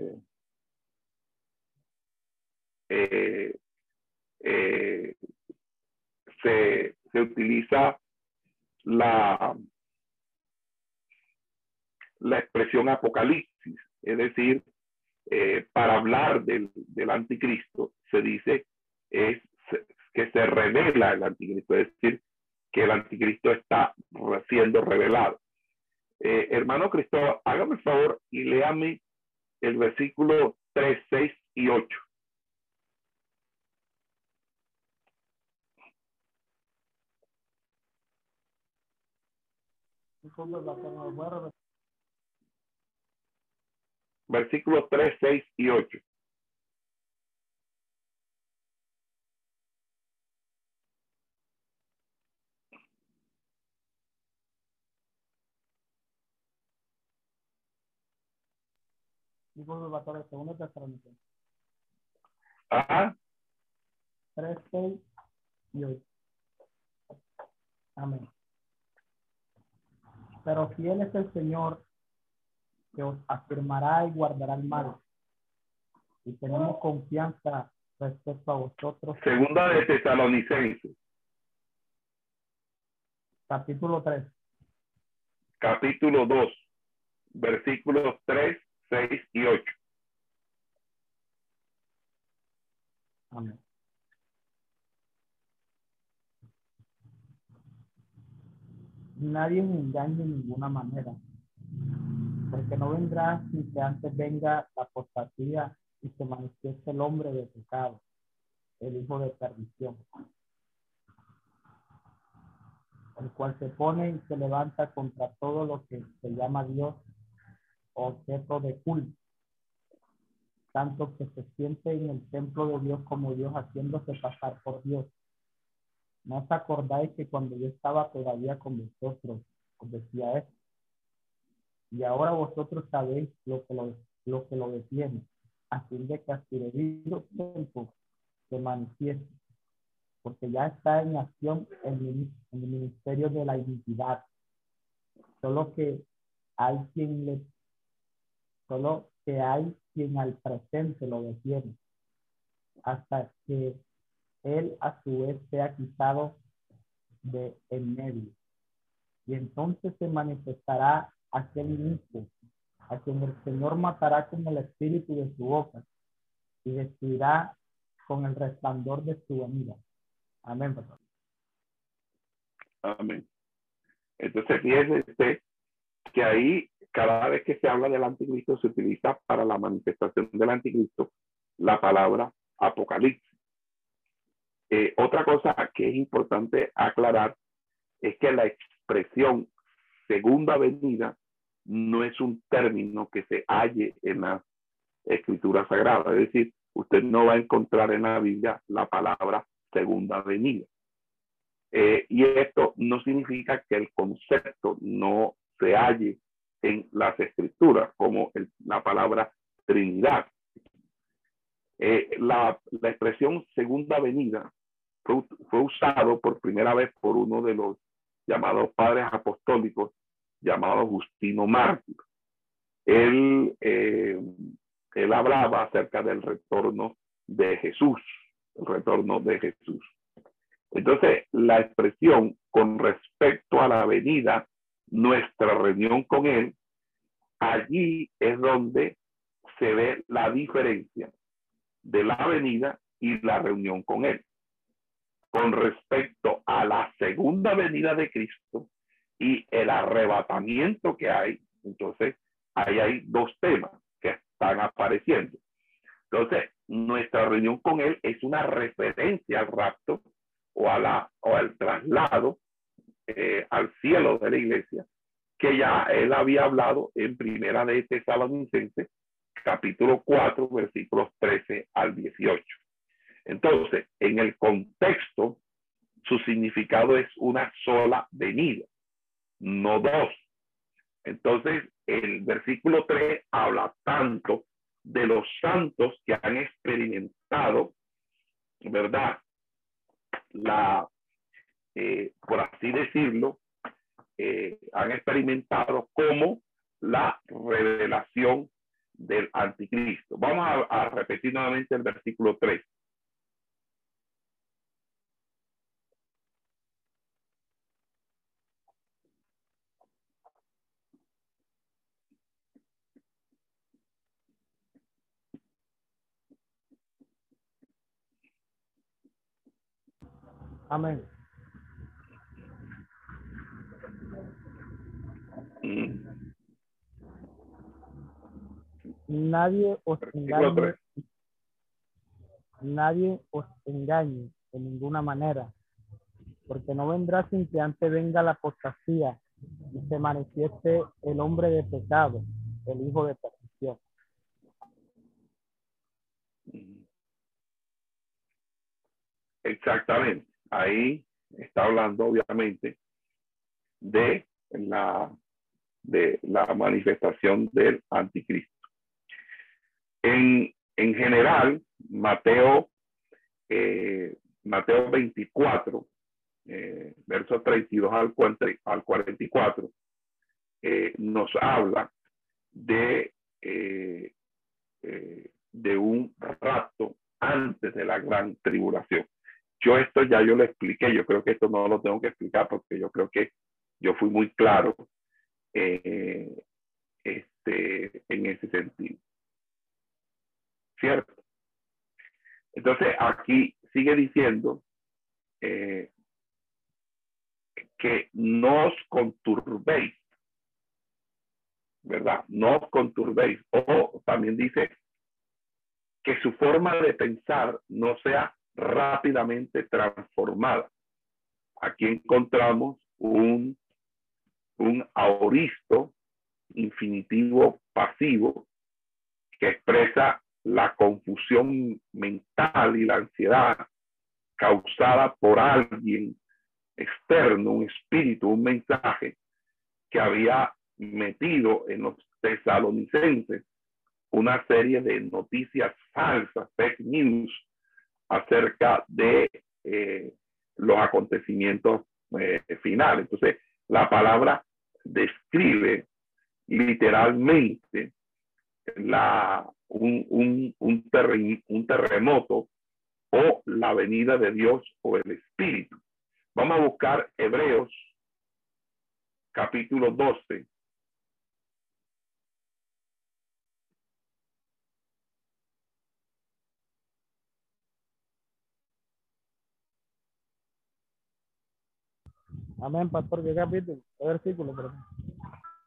eh, eh, se, se, utiliza la, la expresión apocalipsis, es decir, para hablar del, del, anticristo se dice es que se revela el anticristo, es decir, que el anticristo está siendo revelado. Hermano Cristo, hágame el favor y léame el versículo 3, 6 y 8. Versículos 3, 6 y 8. Digo, de segundo Tesalonicenses. Ajá. 3, 6 y 8. Amén. Pero fiel es el Señor que os afirmará y guardará el mal. Y tenemos confianza respecto a vosotros. Segunda de Tesalonicenses. Capítulo 3. Capítulo 2. Versículos 3 6 y 8. Amén. Nadie me engañe de ninguna manera, porque no vendrá sin que antes venga la apostasía y se manifieste el hombre de pecado, el hijo de perdición, el cual se pone y se levanta contra todo lo que se llama Dios objeto de culto, tanto que se siente en el templo de Dios como Dios haciéndose pasar por Dios. ¿No os acordáis que cuando yo estaba todavía con vosotros os decía esto? Y ahora vosotros sabéis lo que lo, lo que lo detiene, a fin de que a su debido tiempo se manifieste, porque ya está en acción el, el ministerio de la identidad. Solo que hay quien le solo que hay quien al presente lo detiene, hasta que él a su vez sea quitado de en medio. Y entonces se manifestará aquel inicio, a quien el Señor matará con el espíritu de su boca y destruirá con el resplandor de su venida. Amén, pastor. Amén. Entonces, fíjese que ahí cada vez que se habla del anticristo se utiliza para la manifestación del anticristo la palabra apocalipsis. Eh, otra cosa que es importante aclarar es que la expresión segunda venida no es un término que se halle en la escritura sagrada. Es decir, usted no va a encontrar en la Biblia la palabra segunda venida. Eh, y esto no significa que el concepto no se halle en las escrituras, como la palabra Trinidad. Eh, la, la, expresión segunda venida fue, fue, usado por primera vez por uno de los llamados padres apostólicos, llamado Justino Mártir. Él, eh, él hablaba acerca del retorno de Jesús, el retorno de Jesús. Entonces, la expresión con respecto a la venida nuestra reunión con Él, allí es donde se ve la diferencia de la venida y la reunión con Él. Con respecto a la segunda venida de Cristo y el arrebatamiento que hay, entonces ahí hay dos temas que están apareciendo. Entonces, nuestra reunión con Él es una referencia al rapto o, a o al traslado cielo de la iglesia, que ya él había hablado en primera de Tesalonicenses, capítulo 4, versículos 13 al 18. Entonces, en el contexto, su significado es una sola venida, no dos. Entonces, el versículo 3 habla tanto de los santos que han experimentado, ¿verdad? La, eh, por así decirlo, eh, han experimentado como la revelación del anticristo. Vamos a, repetir nuevamente el versículo 3. Amén. Nadie os engañe, nadie os engañe de ninguna manera, porque no vendrá sin que antes venga la apostasía y se manifieste el hombre de pecado, el hijo de perdición. Exactamente. Ahí está hablando, obviamente, de la, de la manifestación del anticristo. En, en general, Mateo, eh, Mateo 24, eh, versos 32 al, 40 al 44, eh, nos habla de, eh, eh, de un rapto antes de la gran tribulación. Yo esto ya yo lo expliqué, yo creo que esto no lo tengo que explicar porque yo creo que yo fui muy claro eh, este, en ese sentido. ¿Cierto? Entonces aquí sigue diciendo eh, que no os conturbéis, ¿verdad? No os conturbéis. O también dice que su forma de pensar no sea rápidamente transformada. Aquí encontramos un, un aoristo infinitivo pasivo que expresa la confusión mental y la ansiedad causada por alguien externo, un espíritu, un mensaje que había metido en los tesalonicenses una serie de noticias falsas, fake news, acerca de eh, los acontecimientos eh, finales. Entonces, la palabra describe literalmente la, un, terren, un terremoto o la venida de Dios o el Espíritu. Vamos a buscar Hebreos capítulo 12. Amén, pastor, ¿qué capítulo? ¿Qué versículo? Perdón.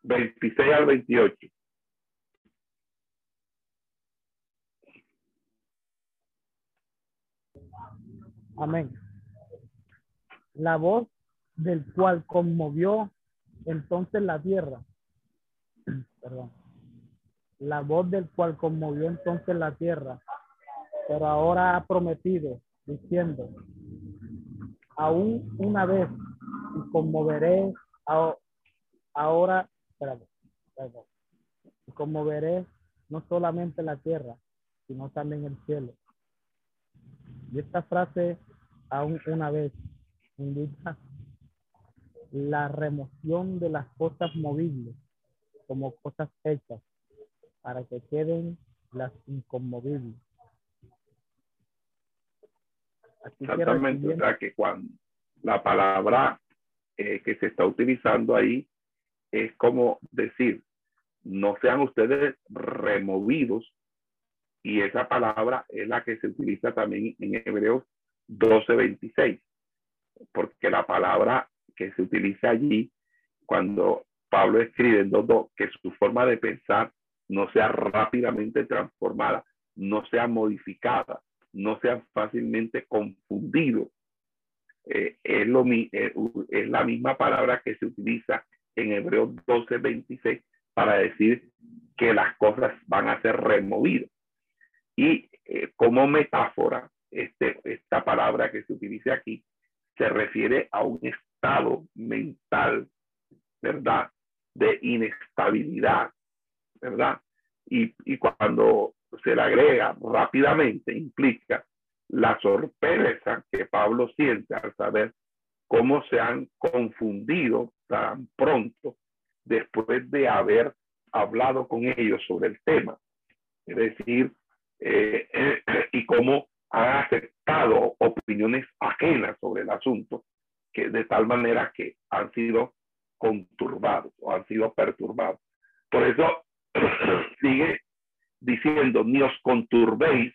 26 al 28. Amén. La voz del cual conmovió entonces la tierra. Perdón. La voz del cual conmovió entonces la tierra, pero ahora ha prometido, diciendo, aún una vez y conmoveré a- ahora, espérate, espérate, y conmoveré no solamente la tierra, sino también el cielo. Y esta frase, aún una vez, indica la remoción de las cosas movibles como cosas hechas para que queden las inconmovibles. Así que Exactamente, o recibiendo- sea que cuando la palabra eh, que se está utilizando ahí es como decir, no sean ustedes removidos, y esa palabra es la que se utiliza también en Hebreos 12:26, porque la palabra que se utiliza allí, cuando Pablo escribe en 2.2, que su forma de pensar no sea rápidamente transformada, no sea modificada, no sea fácilmente confundido eh, eh, es la misma palabra que se utiliza en Hebreos 12, 26 para decir que las cosas van a ser removidas. Y eh, como metáfora, este, esta palabra que se utiliza aquí se refiere a un estado mental, ¿verdad? De inestabilidad, ¿verdad? Y, y cuando se le agrega rápidamente, implica la sorpresa que Pablo siente al saber cómo se han confundido tan pronto después de haber hablado con ellos sobre el tema. Es decir, eh, y cómo han aceptado opiniones ajenas sobre el asunto, que de tal manera que han sido conturbados o han sido perturbados. Por eso sigue diciendo, ni os conturbéis,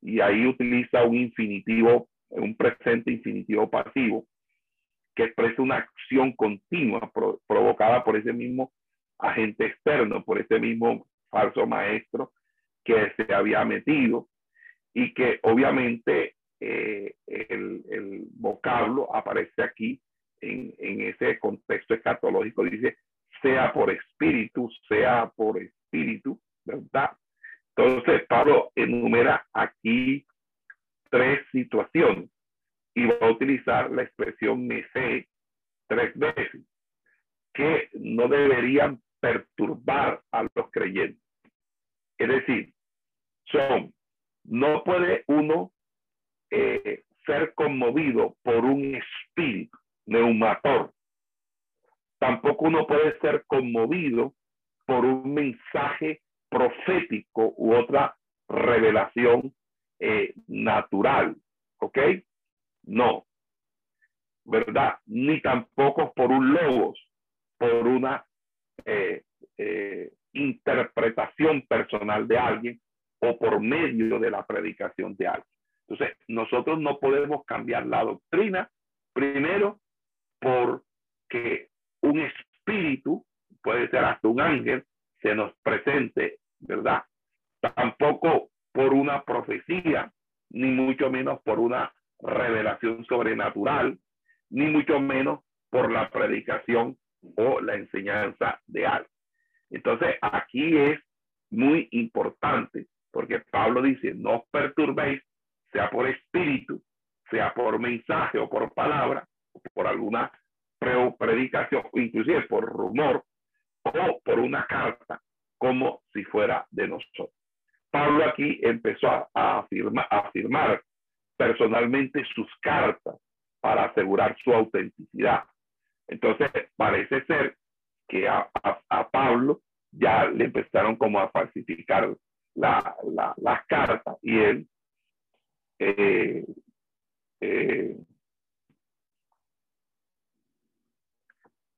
y ahí utiliza un infinitivo, un presente infinitivo pasivo, que expresa una acción continua provocada por ese mismo agente externo, por ese mismo falso maestro que se había metido y que obviamente eh, el, el, vocablo aparece aquí en, en ese contexto escatológico, dice, sea por espíritu, sea por espíritu, ¿verdad? Entonces, Pablo enumera aquí tres situaciones y va a utilizar la expresión me sé tres veces, que no deberían perturbar a los creyentes. Es decir, son, no puede uno eh, ser conmovido por un espíritu neumator. Tampoco uno puede ser conmovido por un mensaje profético u otra revelación eh, natural. ¿Ok? No. ¿Verdad? Ni tampoco por un logos, por una eh, eh, interpretación personal de alguien o por medio de la predicación de alguien. Entonces, nosotros no podemos cambiar la doctrina, primero, porque un espíritu, puede ser hasta un ángel, se nos presente, ¿verdad? Tampoco por una profecía, ni mucho menos por una revelación sobrenatural, ni mucho menos por la predicación o la enseñanza de algo. Entonces, aquí es muy importante porque Pablo dice, no perturbéis, sea por espíritu, sea por mensaje o por palabra, o por alguna predicación, inclusive por rumor, o por una carta, como si fuera de nosotros. Pablo aquí empezó a, afirmar, a afirmar personalmente sus cartas para asegurar su autenticidad. Entonces, parece ser que a, Pablo ya le empezaron como a falsificar la, las cartas y él eh, eh,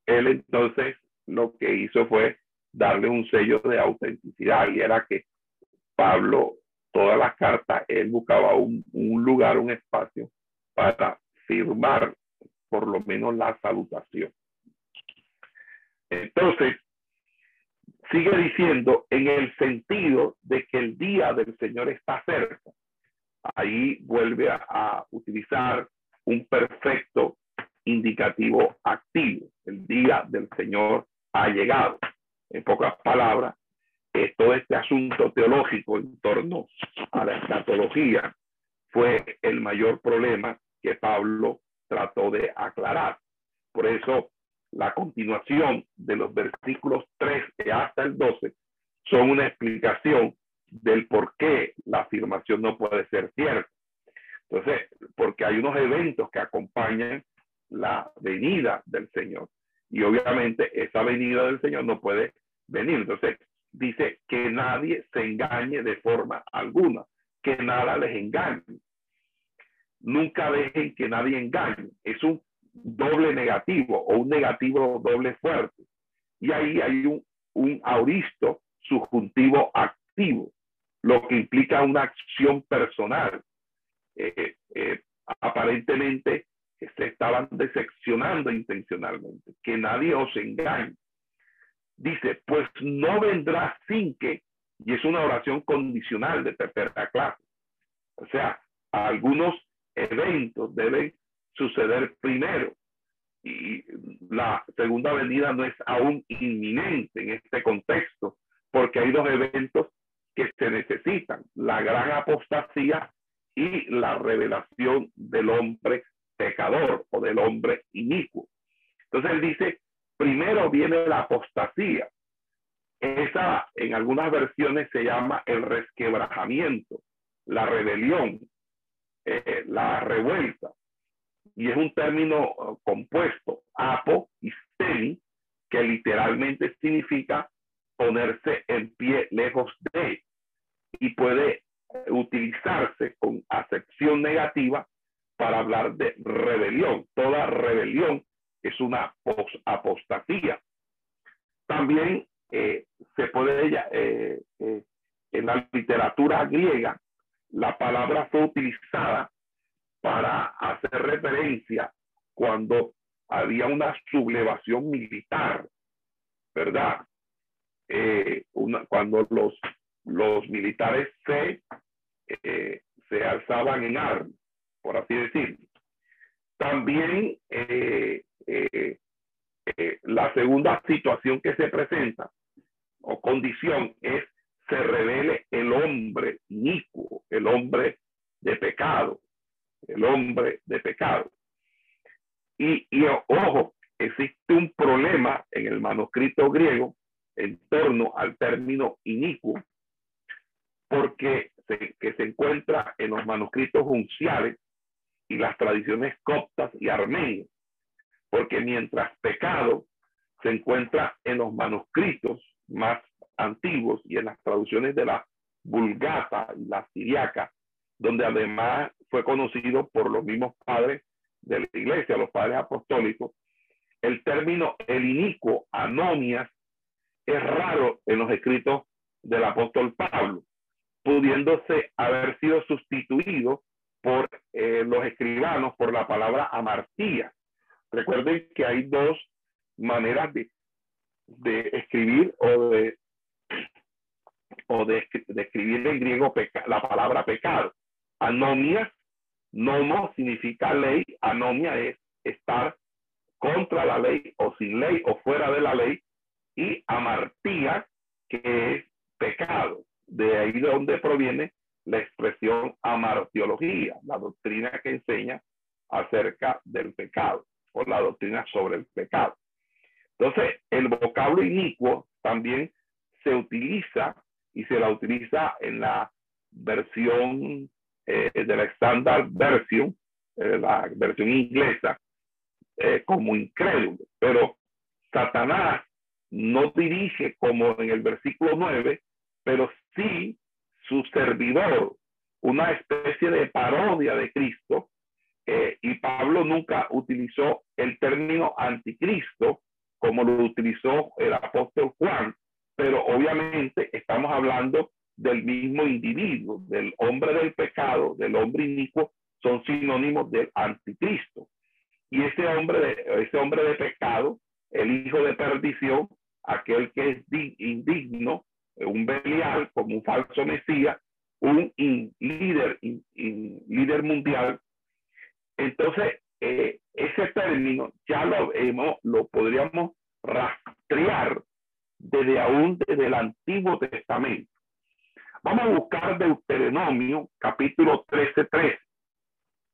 él entonces lo que hizo fue darle un sello de autenticidad y era que Pablo, todas las cartas, él buscaba un, lugar, un espacio para firmar por lo menos la salutación. Entonces, sigue diciendo en el sentido de que el día del Señor está cerca. Ahí vuelve a utilizar un perfecto indicativo activo. El día del Señor ha llegado. En pocas palabras, todo este asunto teológico en torno a la escatología fue el mayor problema que Pablo trató de aclarar. Por eso, la continuación de los versículos 3 hasta el 12 son una explicación del por qué la afirmación no puede ser cierta. Entonces, porque hay unos eventos que acompañan la venida del Señor. Y obviamente esa venida del Señor no puede venir. Entonces, dice que nadie se engañe de forma alguna, que nada les engañe. Nunca dejen que nadie engañe. Es un doble negativo o un negativo doble fuerte. Y ahí hay un, un auristo subjuntivo activo, lo que implica una acción personal. Eh, eh, aparentemente se estaban decepcionando intencionalmente, que nadie os engañe. Dice, pues no vendrá sin que, y es una oración condicional de tercera clase. O sea, algunos eventos deben suceder primero. Y la segunda venida no es aún inminente en este contexto, porque hay dos eventos que se necesitan, la gran apostasía y la revelación del hombre pecador o del hombre inicuo. Entonces dice, primero viene la apostasía. Esa en algunas versiones se llama el resquebrajamiento, la rebelión, eh, la revuelta. Y es un término uh, compuesto, apo y steni, que literalmente significa ponerse en pie lejos de, y puede utilizarse con acepción negativa para hablar de rebelión. Toda rebelión es una apostasía. También eh, se puede, eh, eh, en la literatura griega, la palabra fue utilizada para hacer referencia cuando había una sublevación militar, ¿verdad? cuando los, los militares se, se alzaban en armas, por así decirlo. También eh, eh, la segunda situación que se presenta o condición es se revele el hombre inicuo, el hombre de pecado, el hombre de pecado. Y, y ojo, existe un problema en el manuscrito griego en torno al término inicuo, porque se, que se encuentra en los manuscritos unciales y las tradiciones coptas y armenias porque mientras pecado se encuentra en los manuscritos más antiguos y en las traducciones de la Vulgata y la Siriaca, donde además fue conocido por los mismos padres de la iglesia, los padres apostólicos, el término el inicuo, anomias, es raro en los escritos del apóstol Pablo, pudiéndose haber sido sustituido por eh, los escribanos por la palabra amartía, Recuerden que hay dos maneras de, escribir o de, o de, escribir en griego la palabra pecado. Anomia, nomo significa ley, anomia es estar contra la ley o sin ley o fuera de la ley, y amartía, que es pecado. De ahí de donde proviene la expresión amartiología, la doctrina que enseña acerca del pecado o la doctrina sobre el pecado. Entonces, el vocablo inicuo también se utiliza y se la utiliza en la versión eh, de la Standard Version, eh, la versión inglesa, eh, como incrédulo. Pero Satanás no dirige como en el versículo 9, pero sí su servidor, una especie de parodia de Cristo, eh, y Pablo nunca utilizó el término anticristo como lo utilizó el apóstol Juan, pero obviamente estamos hablando del mismo individuo, del hombre del pecado, del hombre inicuo, son sinónimos del anticristo. Y ese hombre de, ese hombre de pecado, el hijo de perdición, aquel que es indigno, un Belial, como un falso Mesías, un líder, líder mundial, entonces, eh, ese término ya lo, hemos, lo podríamos rastrear desde aún desde el Antiguo Testamento. Vamos a buscar Deuteronomio capítulo 13.13.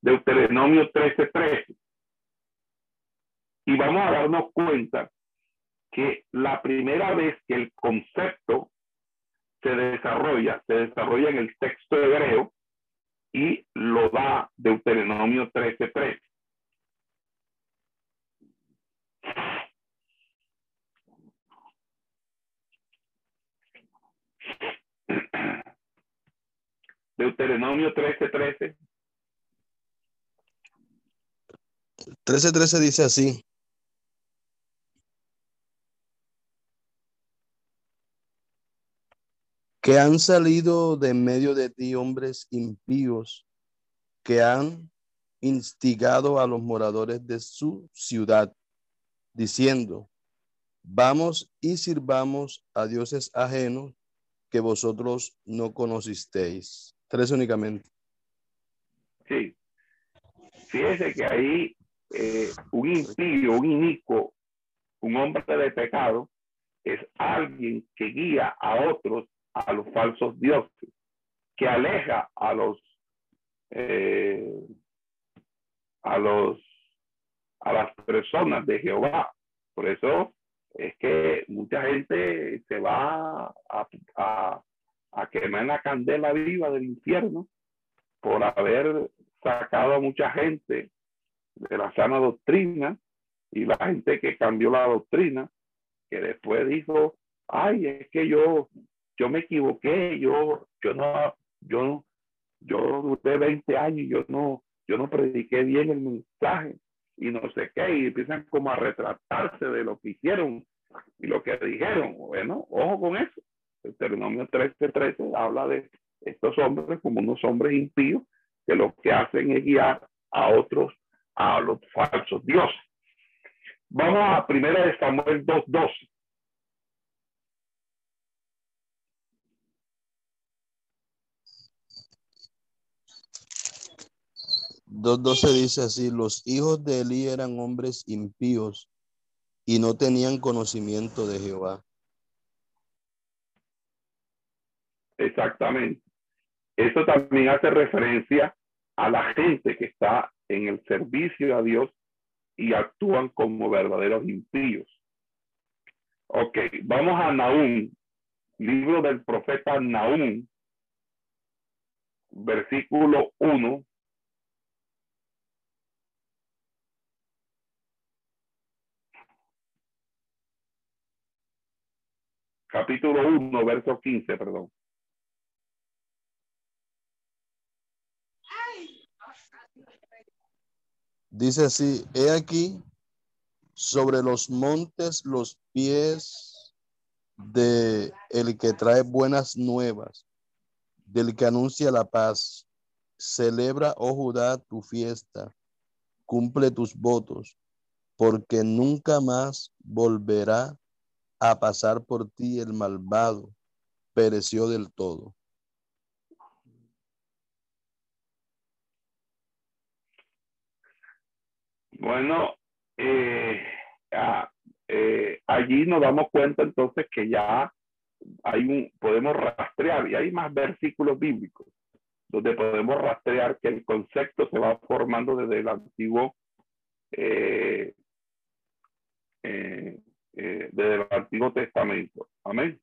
Deuteronomio 13.13. Y vamos a darnos cuenta que la primera vez que el concepto se desarrolla, se desarrolla en el texto hebreo y lo da Deuteronomio 13:3. Deuteronomio 13:13. 13:13 dice así. Que han salido de medio de ti hombres impíos que han instigado a los moradores de su ciudad, diciendo, vamos y sirvamos a dioses ajenos que vosotros no conocisteis. Tres únicamente. Sí. fíjese que ahí eh, un impío, un inico, un hombre de pecado, es alguien que guía a otros a los falsos dioses, que aleja a los eh, a los a las personas de Jehová. Por eso es que mucha gente se va a, a, quemar la candela viva del infierno por haber sacado a mucha gente de la sana doctrina y la gente que cambió la doctrina, que después dijo, ay, es que yo, yo me equivoqué, yo, yo no, yo, yo duré 20 años yo no, yo no prediqué bien el mensaje y no sé qué, y empiezan como a retratarse de lo que hicieron y lo que dijeron. Bueno, ojo con eso. El Deuteronomio 13:13 habla de estos hombres como unos hombres impíos que lo que hacen es guiar a otros a los falsos dioses. Vamos a primera de Samuel 2.12. 2.12 dice así, los hijos de Elí eran hombres impíos y no tenían conocimiento de Jehová. Exactamente. Eso también hace referencia a la gente que está en el servicio a Dios y actúan como verdaderos impíos. Ok, vamos a Naúm, libro del profeta Naúm, versículo 1 capítulo 1, verso 15, perdón. Dice así, he aquí sobre los montes los pies de el que trae buenas nuevas, del que anuncia la paz. Celebra, oh Judá, tu fiesta, cumple tus votos, porque nunca más volverá a pasar por ti el malvado, pereció del todo. Bueno, eh, eh, allí nos damos cuenta entonces que ya hay un, podemos rastrear y hay más versículos bíblicos donde podemos rastrear que el concepto se va formando desde el antiguo eh, eh, desde el Antiguo Testamento. Amén.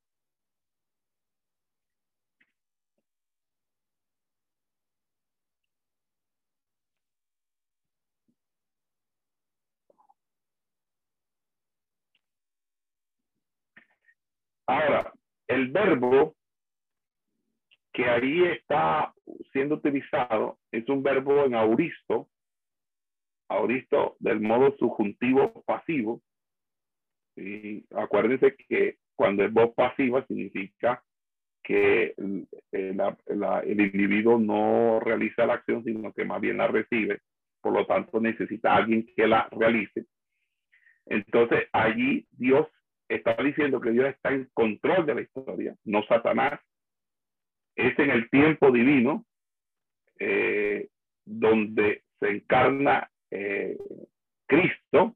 Ahora, el verbo que ahí está siendo utilizado es un verbo en auristo, auristo del modo subjuntivo pasivo, y acuérdense que cuando es voz pasiva significa que el, el, individuo no realiza la acción, sino que más bien la recibe. Por lo tanto, necesita alguien que la realice. Entonces, allí Dios está diciendo que Dios está en control de la historia, no Satanás. Es en el tiempo divino eh, donde se encarna eh, Cristo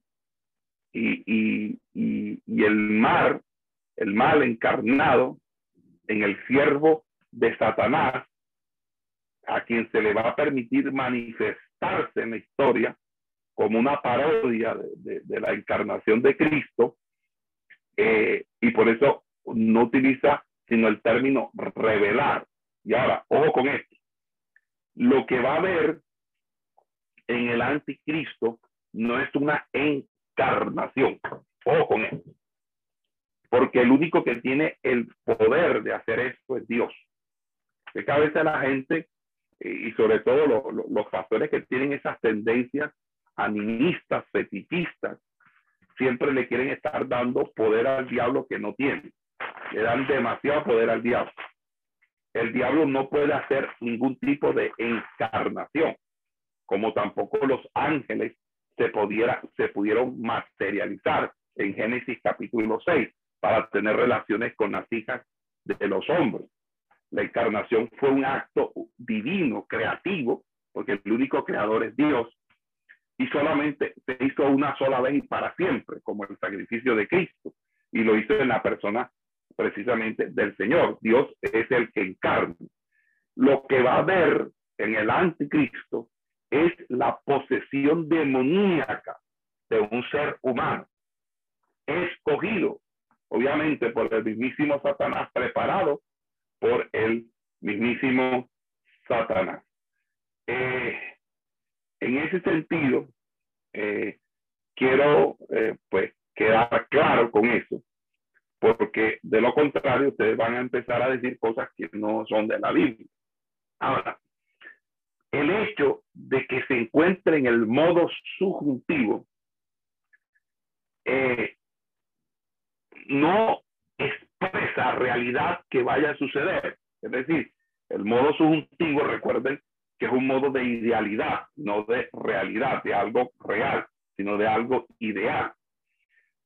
y, el mar, el mal encarnado en el siervo de Satanás, a quien se le va a permitir manifestarse en la historia como una parodia de, la encarnación de Cristo, eh, y por eso no utiliza sino el término revelar. Y ahora, ojo con esto, lo que va a haber en el anticristo no es una encarnación. Ojo con eso. Porque el único que tiene el poder de hacer esto es Dios. De vez la gente, y sobre todo los pastores que tienen esas tendencias animistas, fetichistas, siempre le quieren estar dando poder al diablo que no tiene. Le dan demasiado poder al diablo. El diablo no puede hacer ningún tipo de encarnación, como tampoco los ángeles se, pudiera, se pudieron materializar en Génesis capítulo 6 para tener relaciones con las hijas de los hombres. La encarnación fue un acto divino, creativo, porque el único creador es Dios, y solamente se hizo una sola vez y para siempre, como el sacrificio de Cristo. Y lo hizo en la persona precisamente del Señor. Dios es el que encarna. Lo que va a haber en el anticristo es la posesión demoníaca de un ser humano, escogido, obviamente, por el mismísimo Satanás, preparado por el mismísimo Satanás. Eh, en ese sentido, eh, quiero eh, pues quedar claro con eso, porque de lo contrario ustedes van a empezar a decir cosas que no son de la Biblia. Ahora, el hecho de que se encuentre en el modo subjuntivo eh, no expresa realidad que vaya a suceder. Es decir, el modo subjuntivo, recuerden que es un modo de idealidad, no de realidad, de algo real, sino de algo ideal.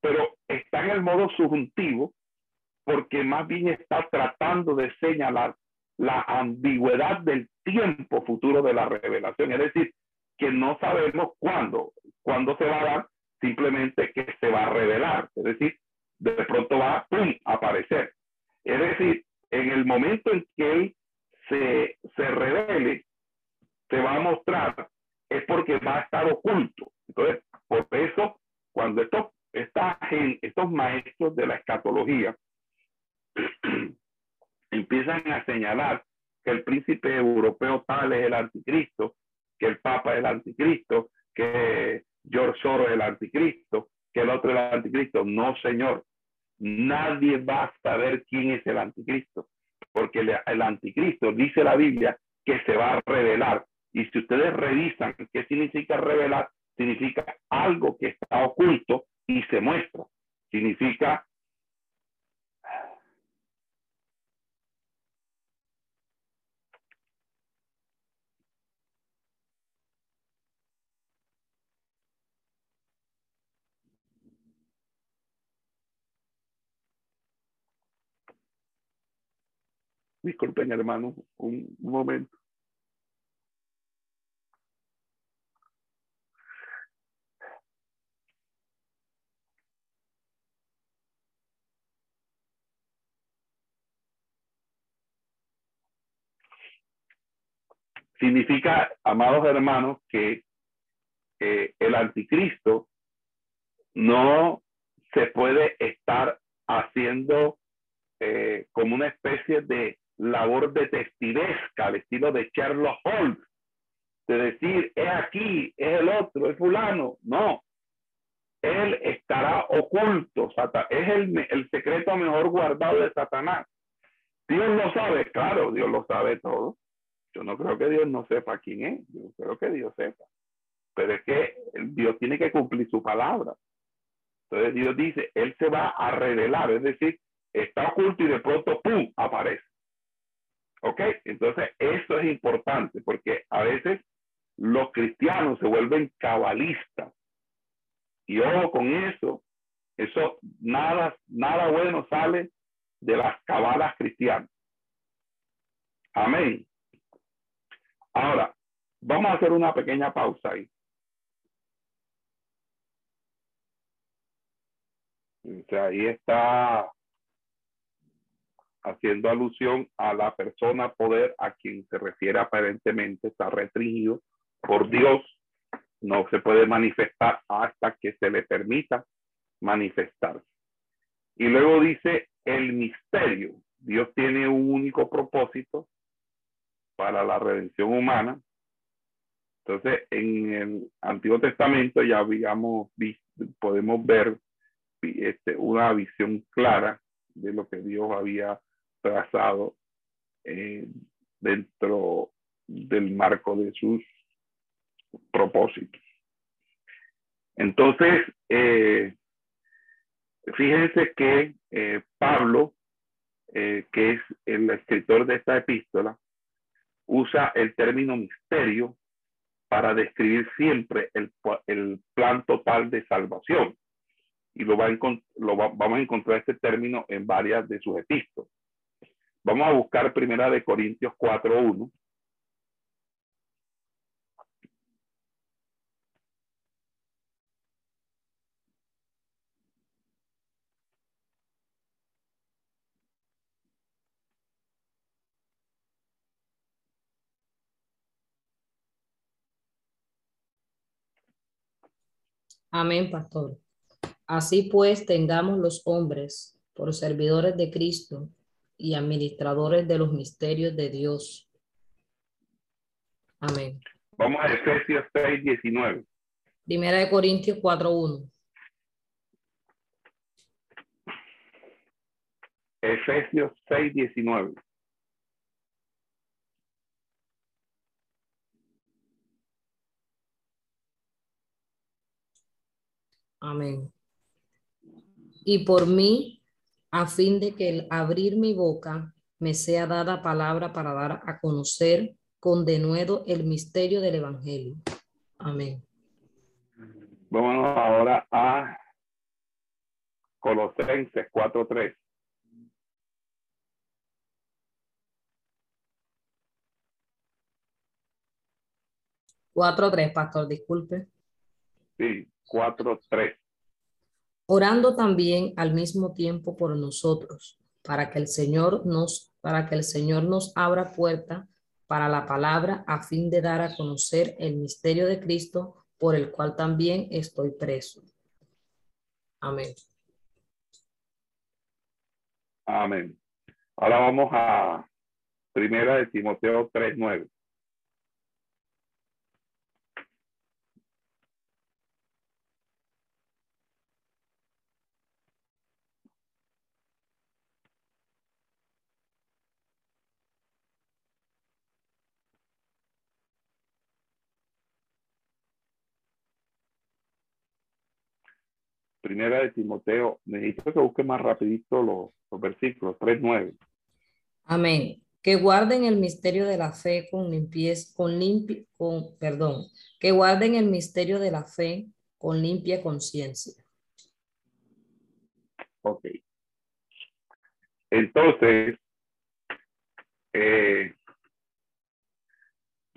Pero está en el modo subjuntivo porque más bien está tratando de señalar la ambigüedad del tiempo futuro de la revelación. Es decir, que no sabemos cuándo, cuándo se va a dar, simplemente que se va a revelar. Es decir, de pronto va a aparecer. Es decir, en el momento en que él se, se revele, se va a mostrar, es porque va a estar oculto. Entonces, por eso, cuando estos, esta, estos maestros de la escatología empiezan a señalar que el príncipe europeo tal es el anticristo, que el papa es el anticristo, que George Soros es el anticristo, que el otro es el anticristo. No, señor. Nadie va a saber quién es el anticristo, porque el anticristo, dice la Biblia, que se va a revelar. Y si ustedes revisan qué significa revelar, significa algo que está oculto y se muestra. Significa Disculpen, hermano, un, momento. Significa, amados hermanos, que el anticristo no se puede estar haciendo eh, como una especie de labor detectivesca al estilo de Sherlock Holmes, de decir, es aquí, es el otro, es fulano. No, él estará oculto, es el, el secreto mejor guardado de Satanás. Dios lo sabe, claro, Dios lo sabe todo. Yo no creo que Dios no sepa quién es, yo creo que Dios sepa. Pero es que Dios tiene que cumplir su palabra. Entonces Dios dice, Él se va a revelar, es decir, está oculto y de pronto, ¡pum!, aparece. ¿Ok? Entonces, eso es importante porque a veces los cristianos se vuelven cabalistas. Y ojo con eso, eso nada, nada bueno sale de las cabalas cristianas. Amén. Ahora, vamos a hacer una pequeña pausa ahí. O sea, ahí está haciendo alusión a la persona poder a quien se refiere aparentemente está restringido por Dios, no se puede manifestar hasta que se le permita manifestarse. Y luego dice el misterio. Dios tiene un único propósito para la redención humana. Entonces, en el Antiguo Testamento ya habíamos visto, podemos ver este, una visión clara de lo que Dios había trazado eh, dentro del marco de sus propósitos. Entonces, eh, fíjense que eh, Pablo, que es el escritor de esta epístola, usa el término misterio para describir siempre el, el plan total de salvación. Y lo, va a lo vamos a encontrar este término en varias de sus epístolas. Vamos a buscar Primera de Corintios 4.1. Amén, pastor. Así pues, tengamos los hombres por servidores de Cristo y administradores de los misterios de Dios. Amén. Vamos a Efesios 6, 19. Primera de Corintios 4, 1. Efesios 6, 19. Amén. Y por mí, a fin de que el abrir mi boca me sea dada palabra para dar a conocer con denuedo el misterio del Evangelio. Amén. Vámonos ahora a Colosenses 4.3. Cuatro, tres, pastor, disculpe. Sí, 4.3. Orando también al mismo tiempo por nosotros, para que el Señor nos, para que el Señor nos abra puerta para la palabra a fin de dar a conocer el misterio de Cristo, por el cual también estoy preso. Amén. Amén. Ahora vamos a Primera de Timoteo 3.9. Primera de Timoteo, necesito que busque más rapidito los, los versículos 3.9. Amén. Que guarden el misterio de la fe con limpieza, con limpia, con, perdón, que guarden el misterio de la fe con limpia conciencia. Ok. Entonces, eh,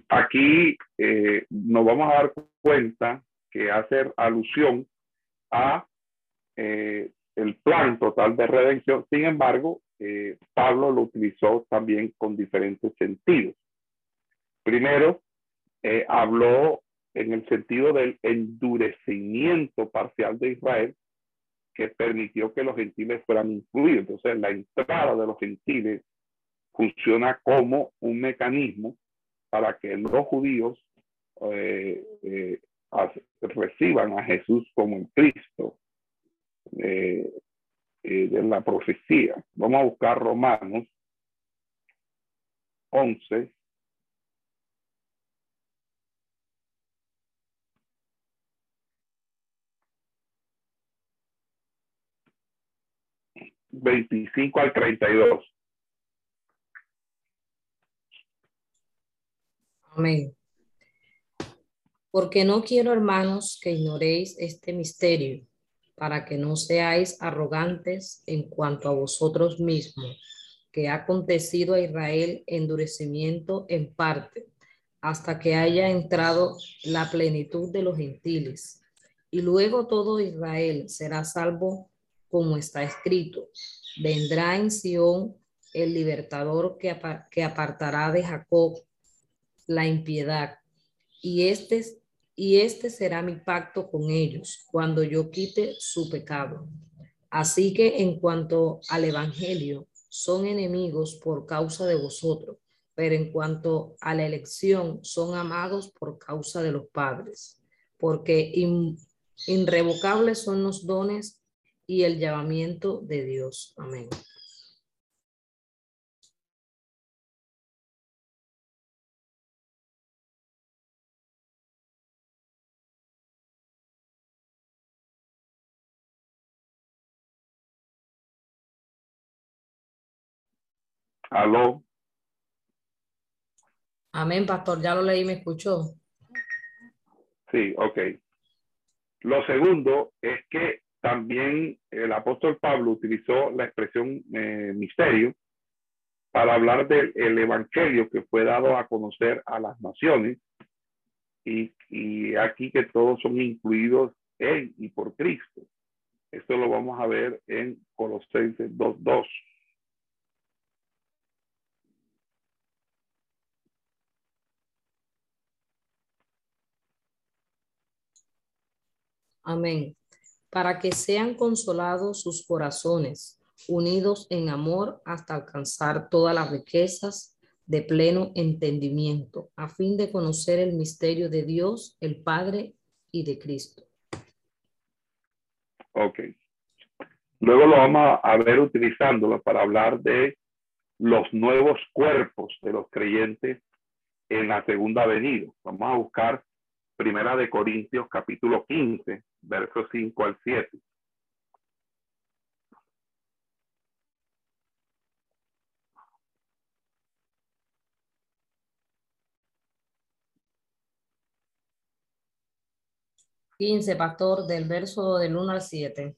aquí eh, nos vamos a dar cuenta que hacer alusión a eh, el plan total de redención. Sin embargo, eh, Pablo lo utilizó también con diferentes sentidos. Primero, eh, habló en el sentido del endurecimiento parcial de Israel que permitió que los gentiles fueran incluidos. Entonces, la entrada de los gentiles funciona como un mecanismo para que los judíos reciban a Jesús como el Cristo eh, eh, de la profecía. Vamos a buscar Romanos 11. Veinticinco al treinta y dos. Amén. Porque no quiero, hermanos, que ignoréis este misterio para que no seáis arrogantes en cuanto a vosotros mismos, que ha acontecido a Israel endurecimiento en parte, hasta que haya entrado la plenitud de los gentiles. Y luego todo Israel será salvo como está escrito. Vendrá en Sión el libertador que, apartará de Jacob la impiedad. Y este y este será mi pacto con ellos cuando yo quite su pecado. Así que en cuanto al Evangelio, son enemigos por causa de vosotros, pero en cuanto a la elección, son amados por causa de los padres, porque irrevocables son los dones y el llamamiento de Dios. Amén. Aló. Amén, pastor. Ya lo leí, me escuchó. Sí, ok. Lo segundo es que también el apóstol Pablo utilizó la expresión eh, misterio para hablar del evangelio que fue dado a conocer a las naciones y, y aquí que todos son incluidos en y por Cristo. Esto lo vamos a ver en Colosenses 2.2. Amén. Para que sean consolados sus corazones, unidos en amor hasta alcanzar todas las riquezas de pleno entendimiento, a fin de conocer el misterio de Dios, el Padre y de Cristo. Ok. Luego lo vamos a ver utilizándolo para hablar de los nuevos cuerpos de los creyentes en la segunda venida. Vamos a buscar Primera de Corintios capítulo 15, versos 5 al 7. Quince, pastor, del verso del 1 al 7.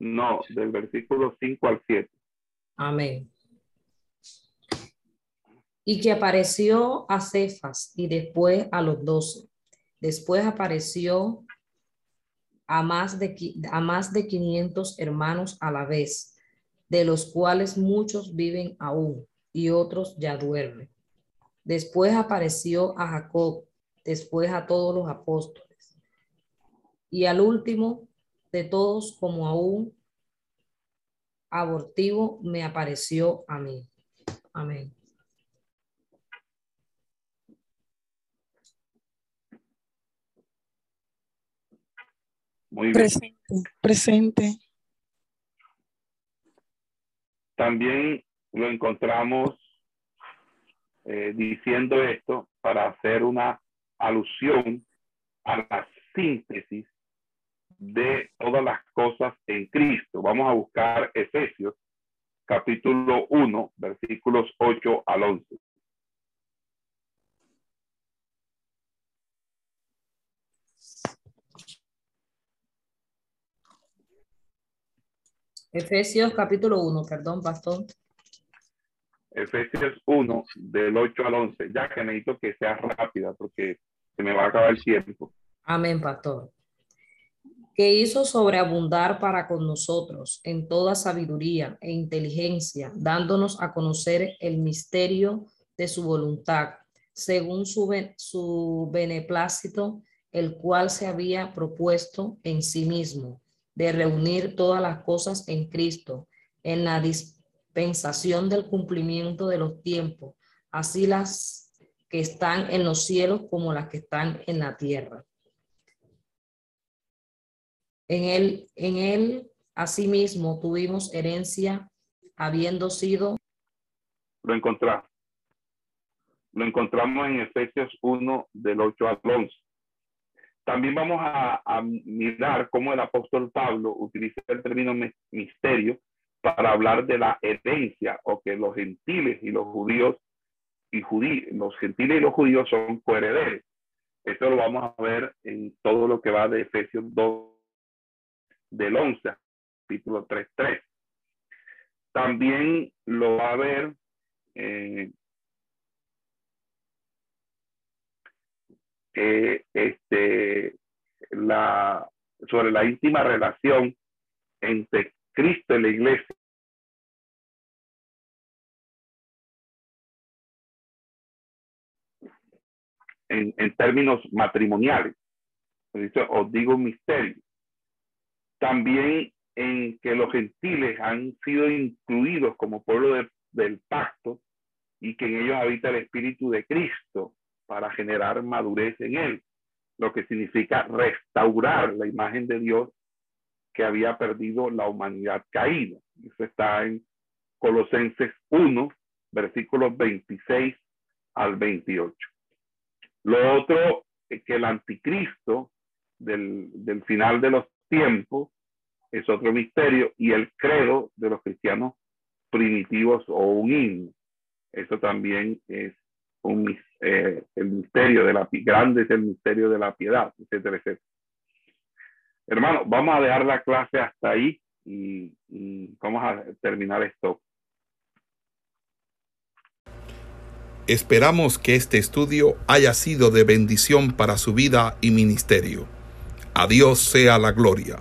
No, del versículo 5 al 7. Amén. Y que apareció a Cefas y después a los doce. Después apareció a más, de, a más de 500 hermanos a la vez, de los cuales muchos viven aún y otros ya duermen. Después apareció a Jacob, después a todos los apóstoles. Y al último de todos, como aún abortivo, me apareció a mí. Amén. Muy bien. Presente, presente. También lo encontramos eh, diciendo esto para hacer una alusión a la síntesis de todas las cosas en Cristo. Vamos a buscar Efesios capítulo 1, versículos 8 al 11. Efesios capítulo 1, perdón, pastor. Efesios 1, del 8 al 11, ya que necesito que sea rápida porque se me va a acabar el tiempo. Amén, pastor. Que hizo sobreabundar para con nosotros en toda sabiduría e inteligencia, dándonos a conocer el misterio de su voluntad, según su, su beneplácito, el cual se había propuesto en sí mismo de reunir todas las cosas en Cristo, en la dispensación del cumplimiento de los tiempos, así las que están en los cielos como las que están en la tierra. En él, en él, asimismo, tuvimos herencia, habiendo sido. Lo encontramos. Lo encontramos en Efesios 1, del 8 al 11. También vamos a, mirar cómo el apóstol Pablo utiliza el término misterio para hablar de la herencia o que los gentiles y los judíos y judíos, los gentiles y los judíos son coherederos. Esto lo vamos a ver en todo lo que va de Efesios 2 del 11, capítulo 3.3. También lo va a ver eh, eh, este, sobre la íntima relación entre Cristo y la iglesia. En términos matrimoniales. Os digo un misterio. También en que los gentiles han sido incluidos como pueblo del pacto y que en ellos habita el Espíritu de Cristo para generar madurez en él, lo que significa restaurar la imagen de Dios que había perdido la humanidad caída. Eso está en Colosenses 1, versículos 26 al 28. Lo otro es que el anticristo del, final de los tiempos es otro misterio y el credo de los cristianos primitivos o un himno. Eso también es un, eh, el misterio de la grande el misterio de la piedad, etcétera, etcétera. Hermano, vamos a dejar la clase hasta ahí y, y vamos a terminar esto. Esperamos que este estudio haya sido de bendición para su vida y ministerio. A Dios sea la gloria.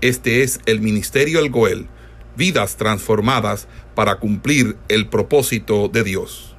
Este es el Ministerio El Goel, vidas transformadas para cumplir el propósito de Dios.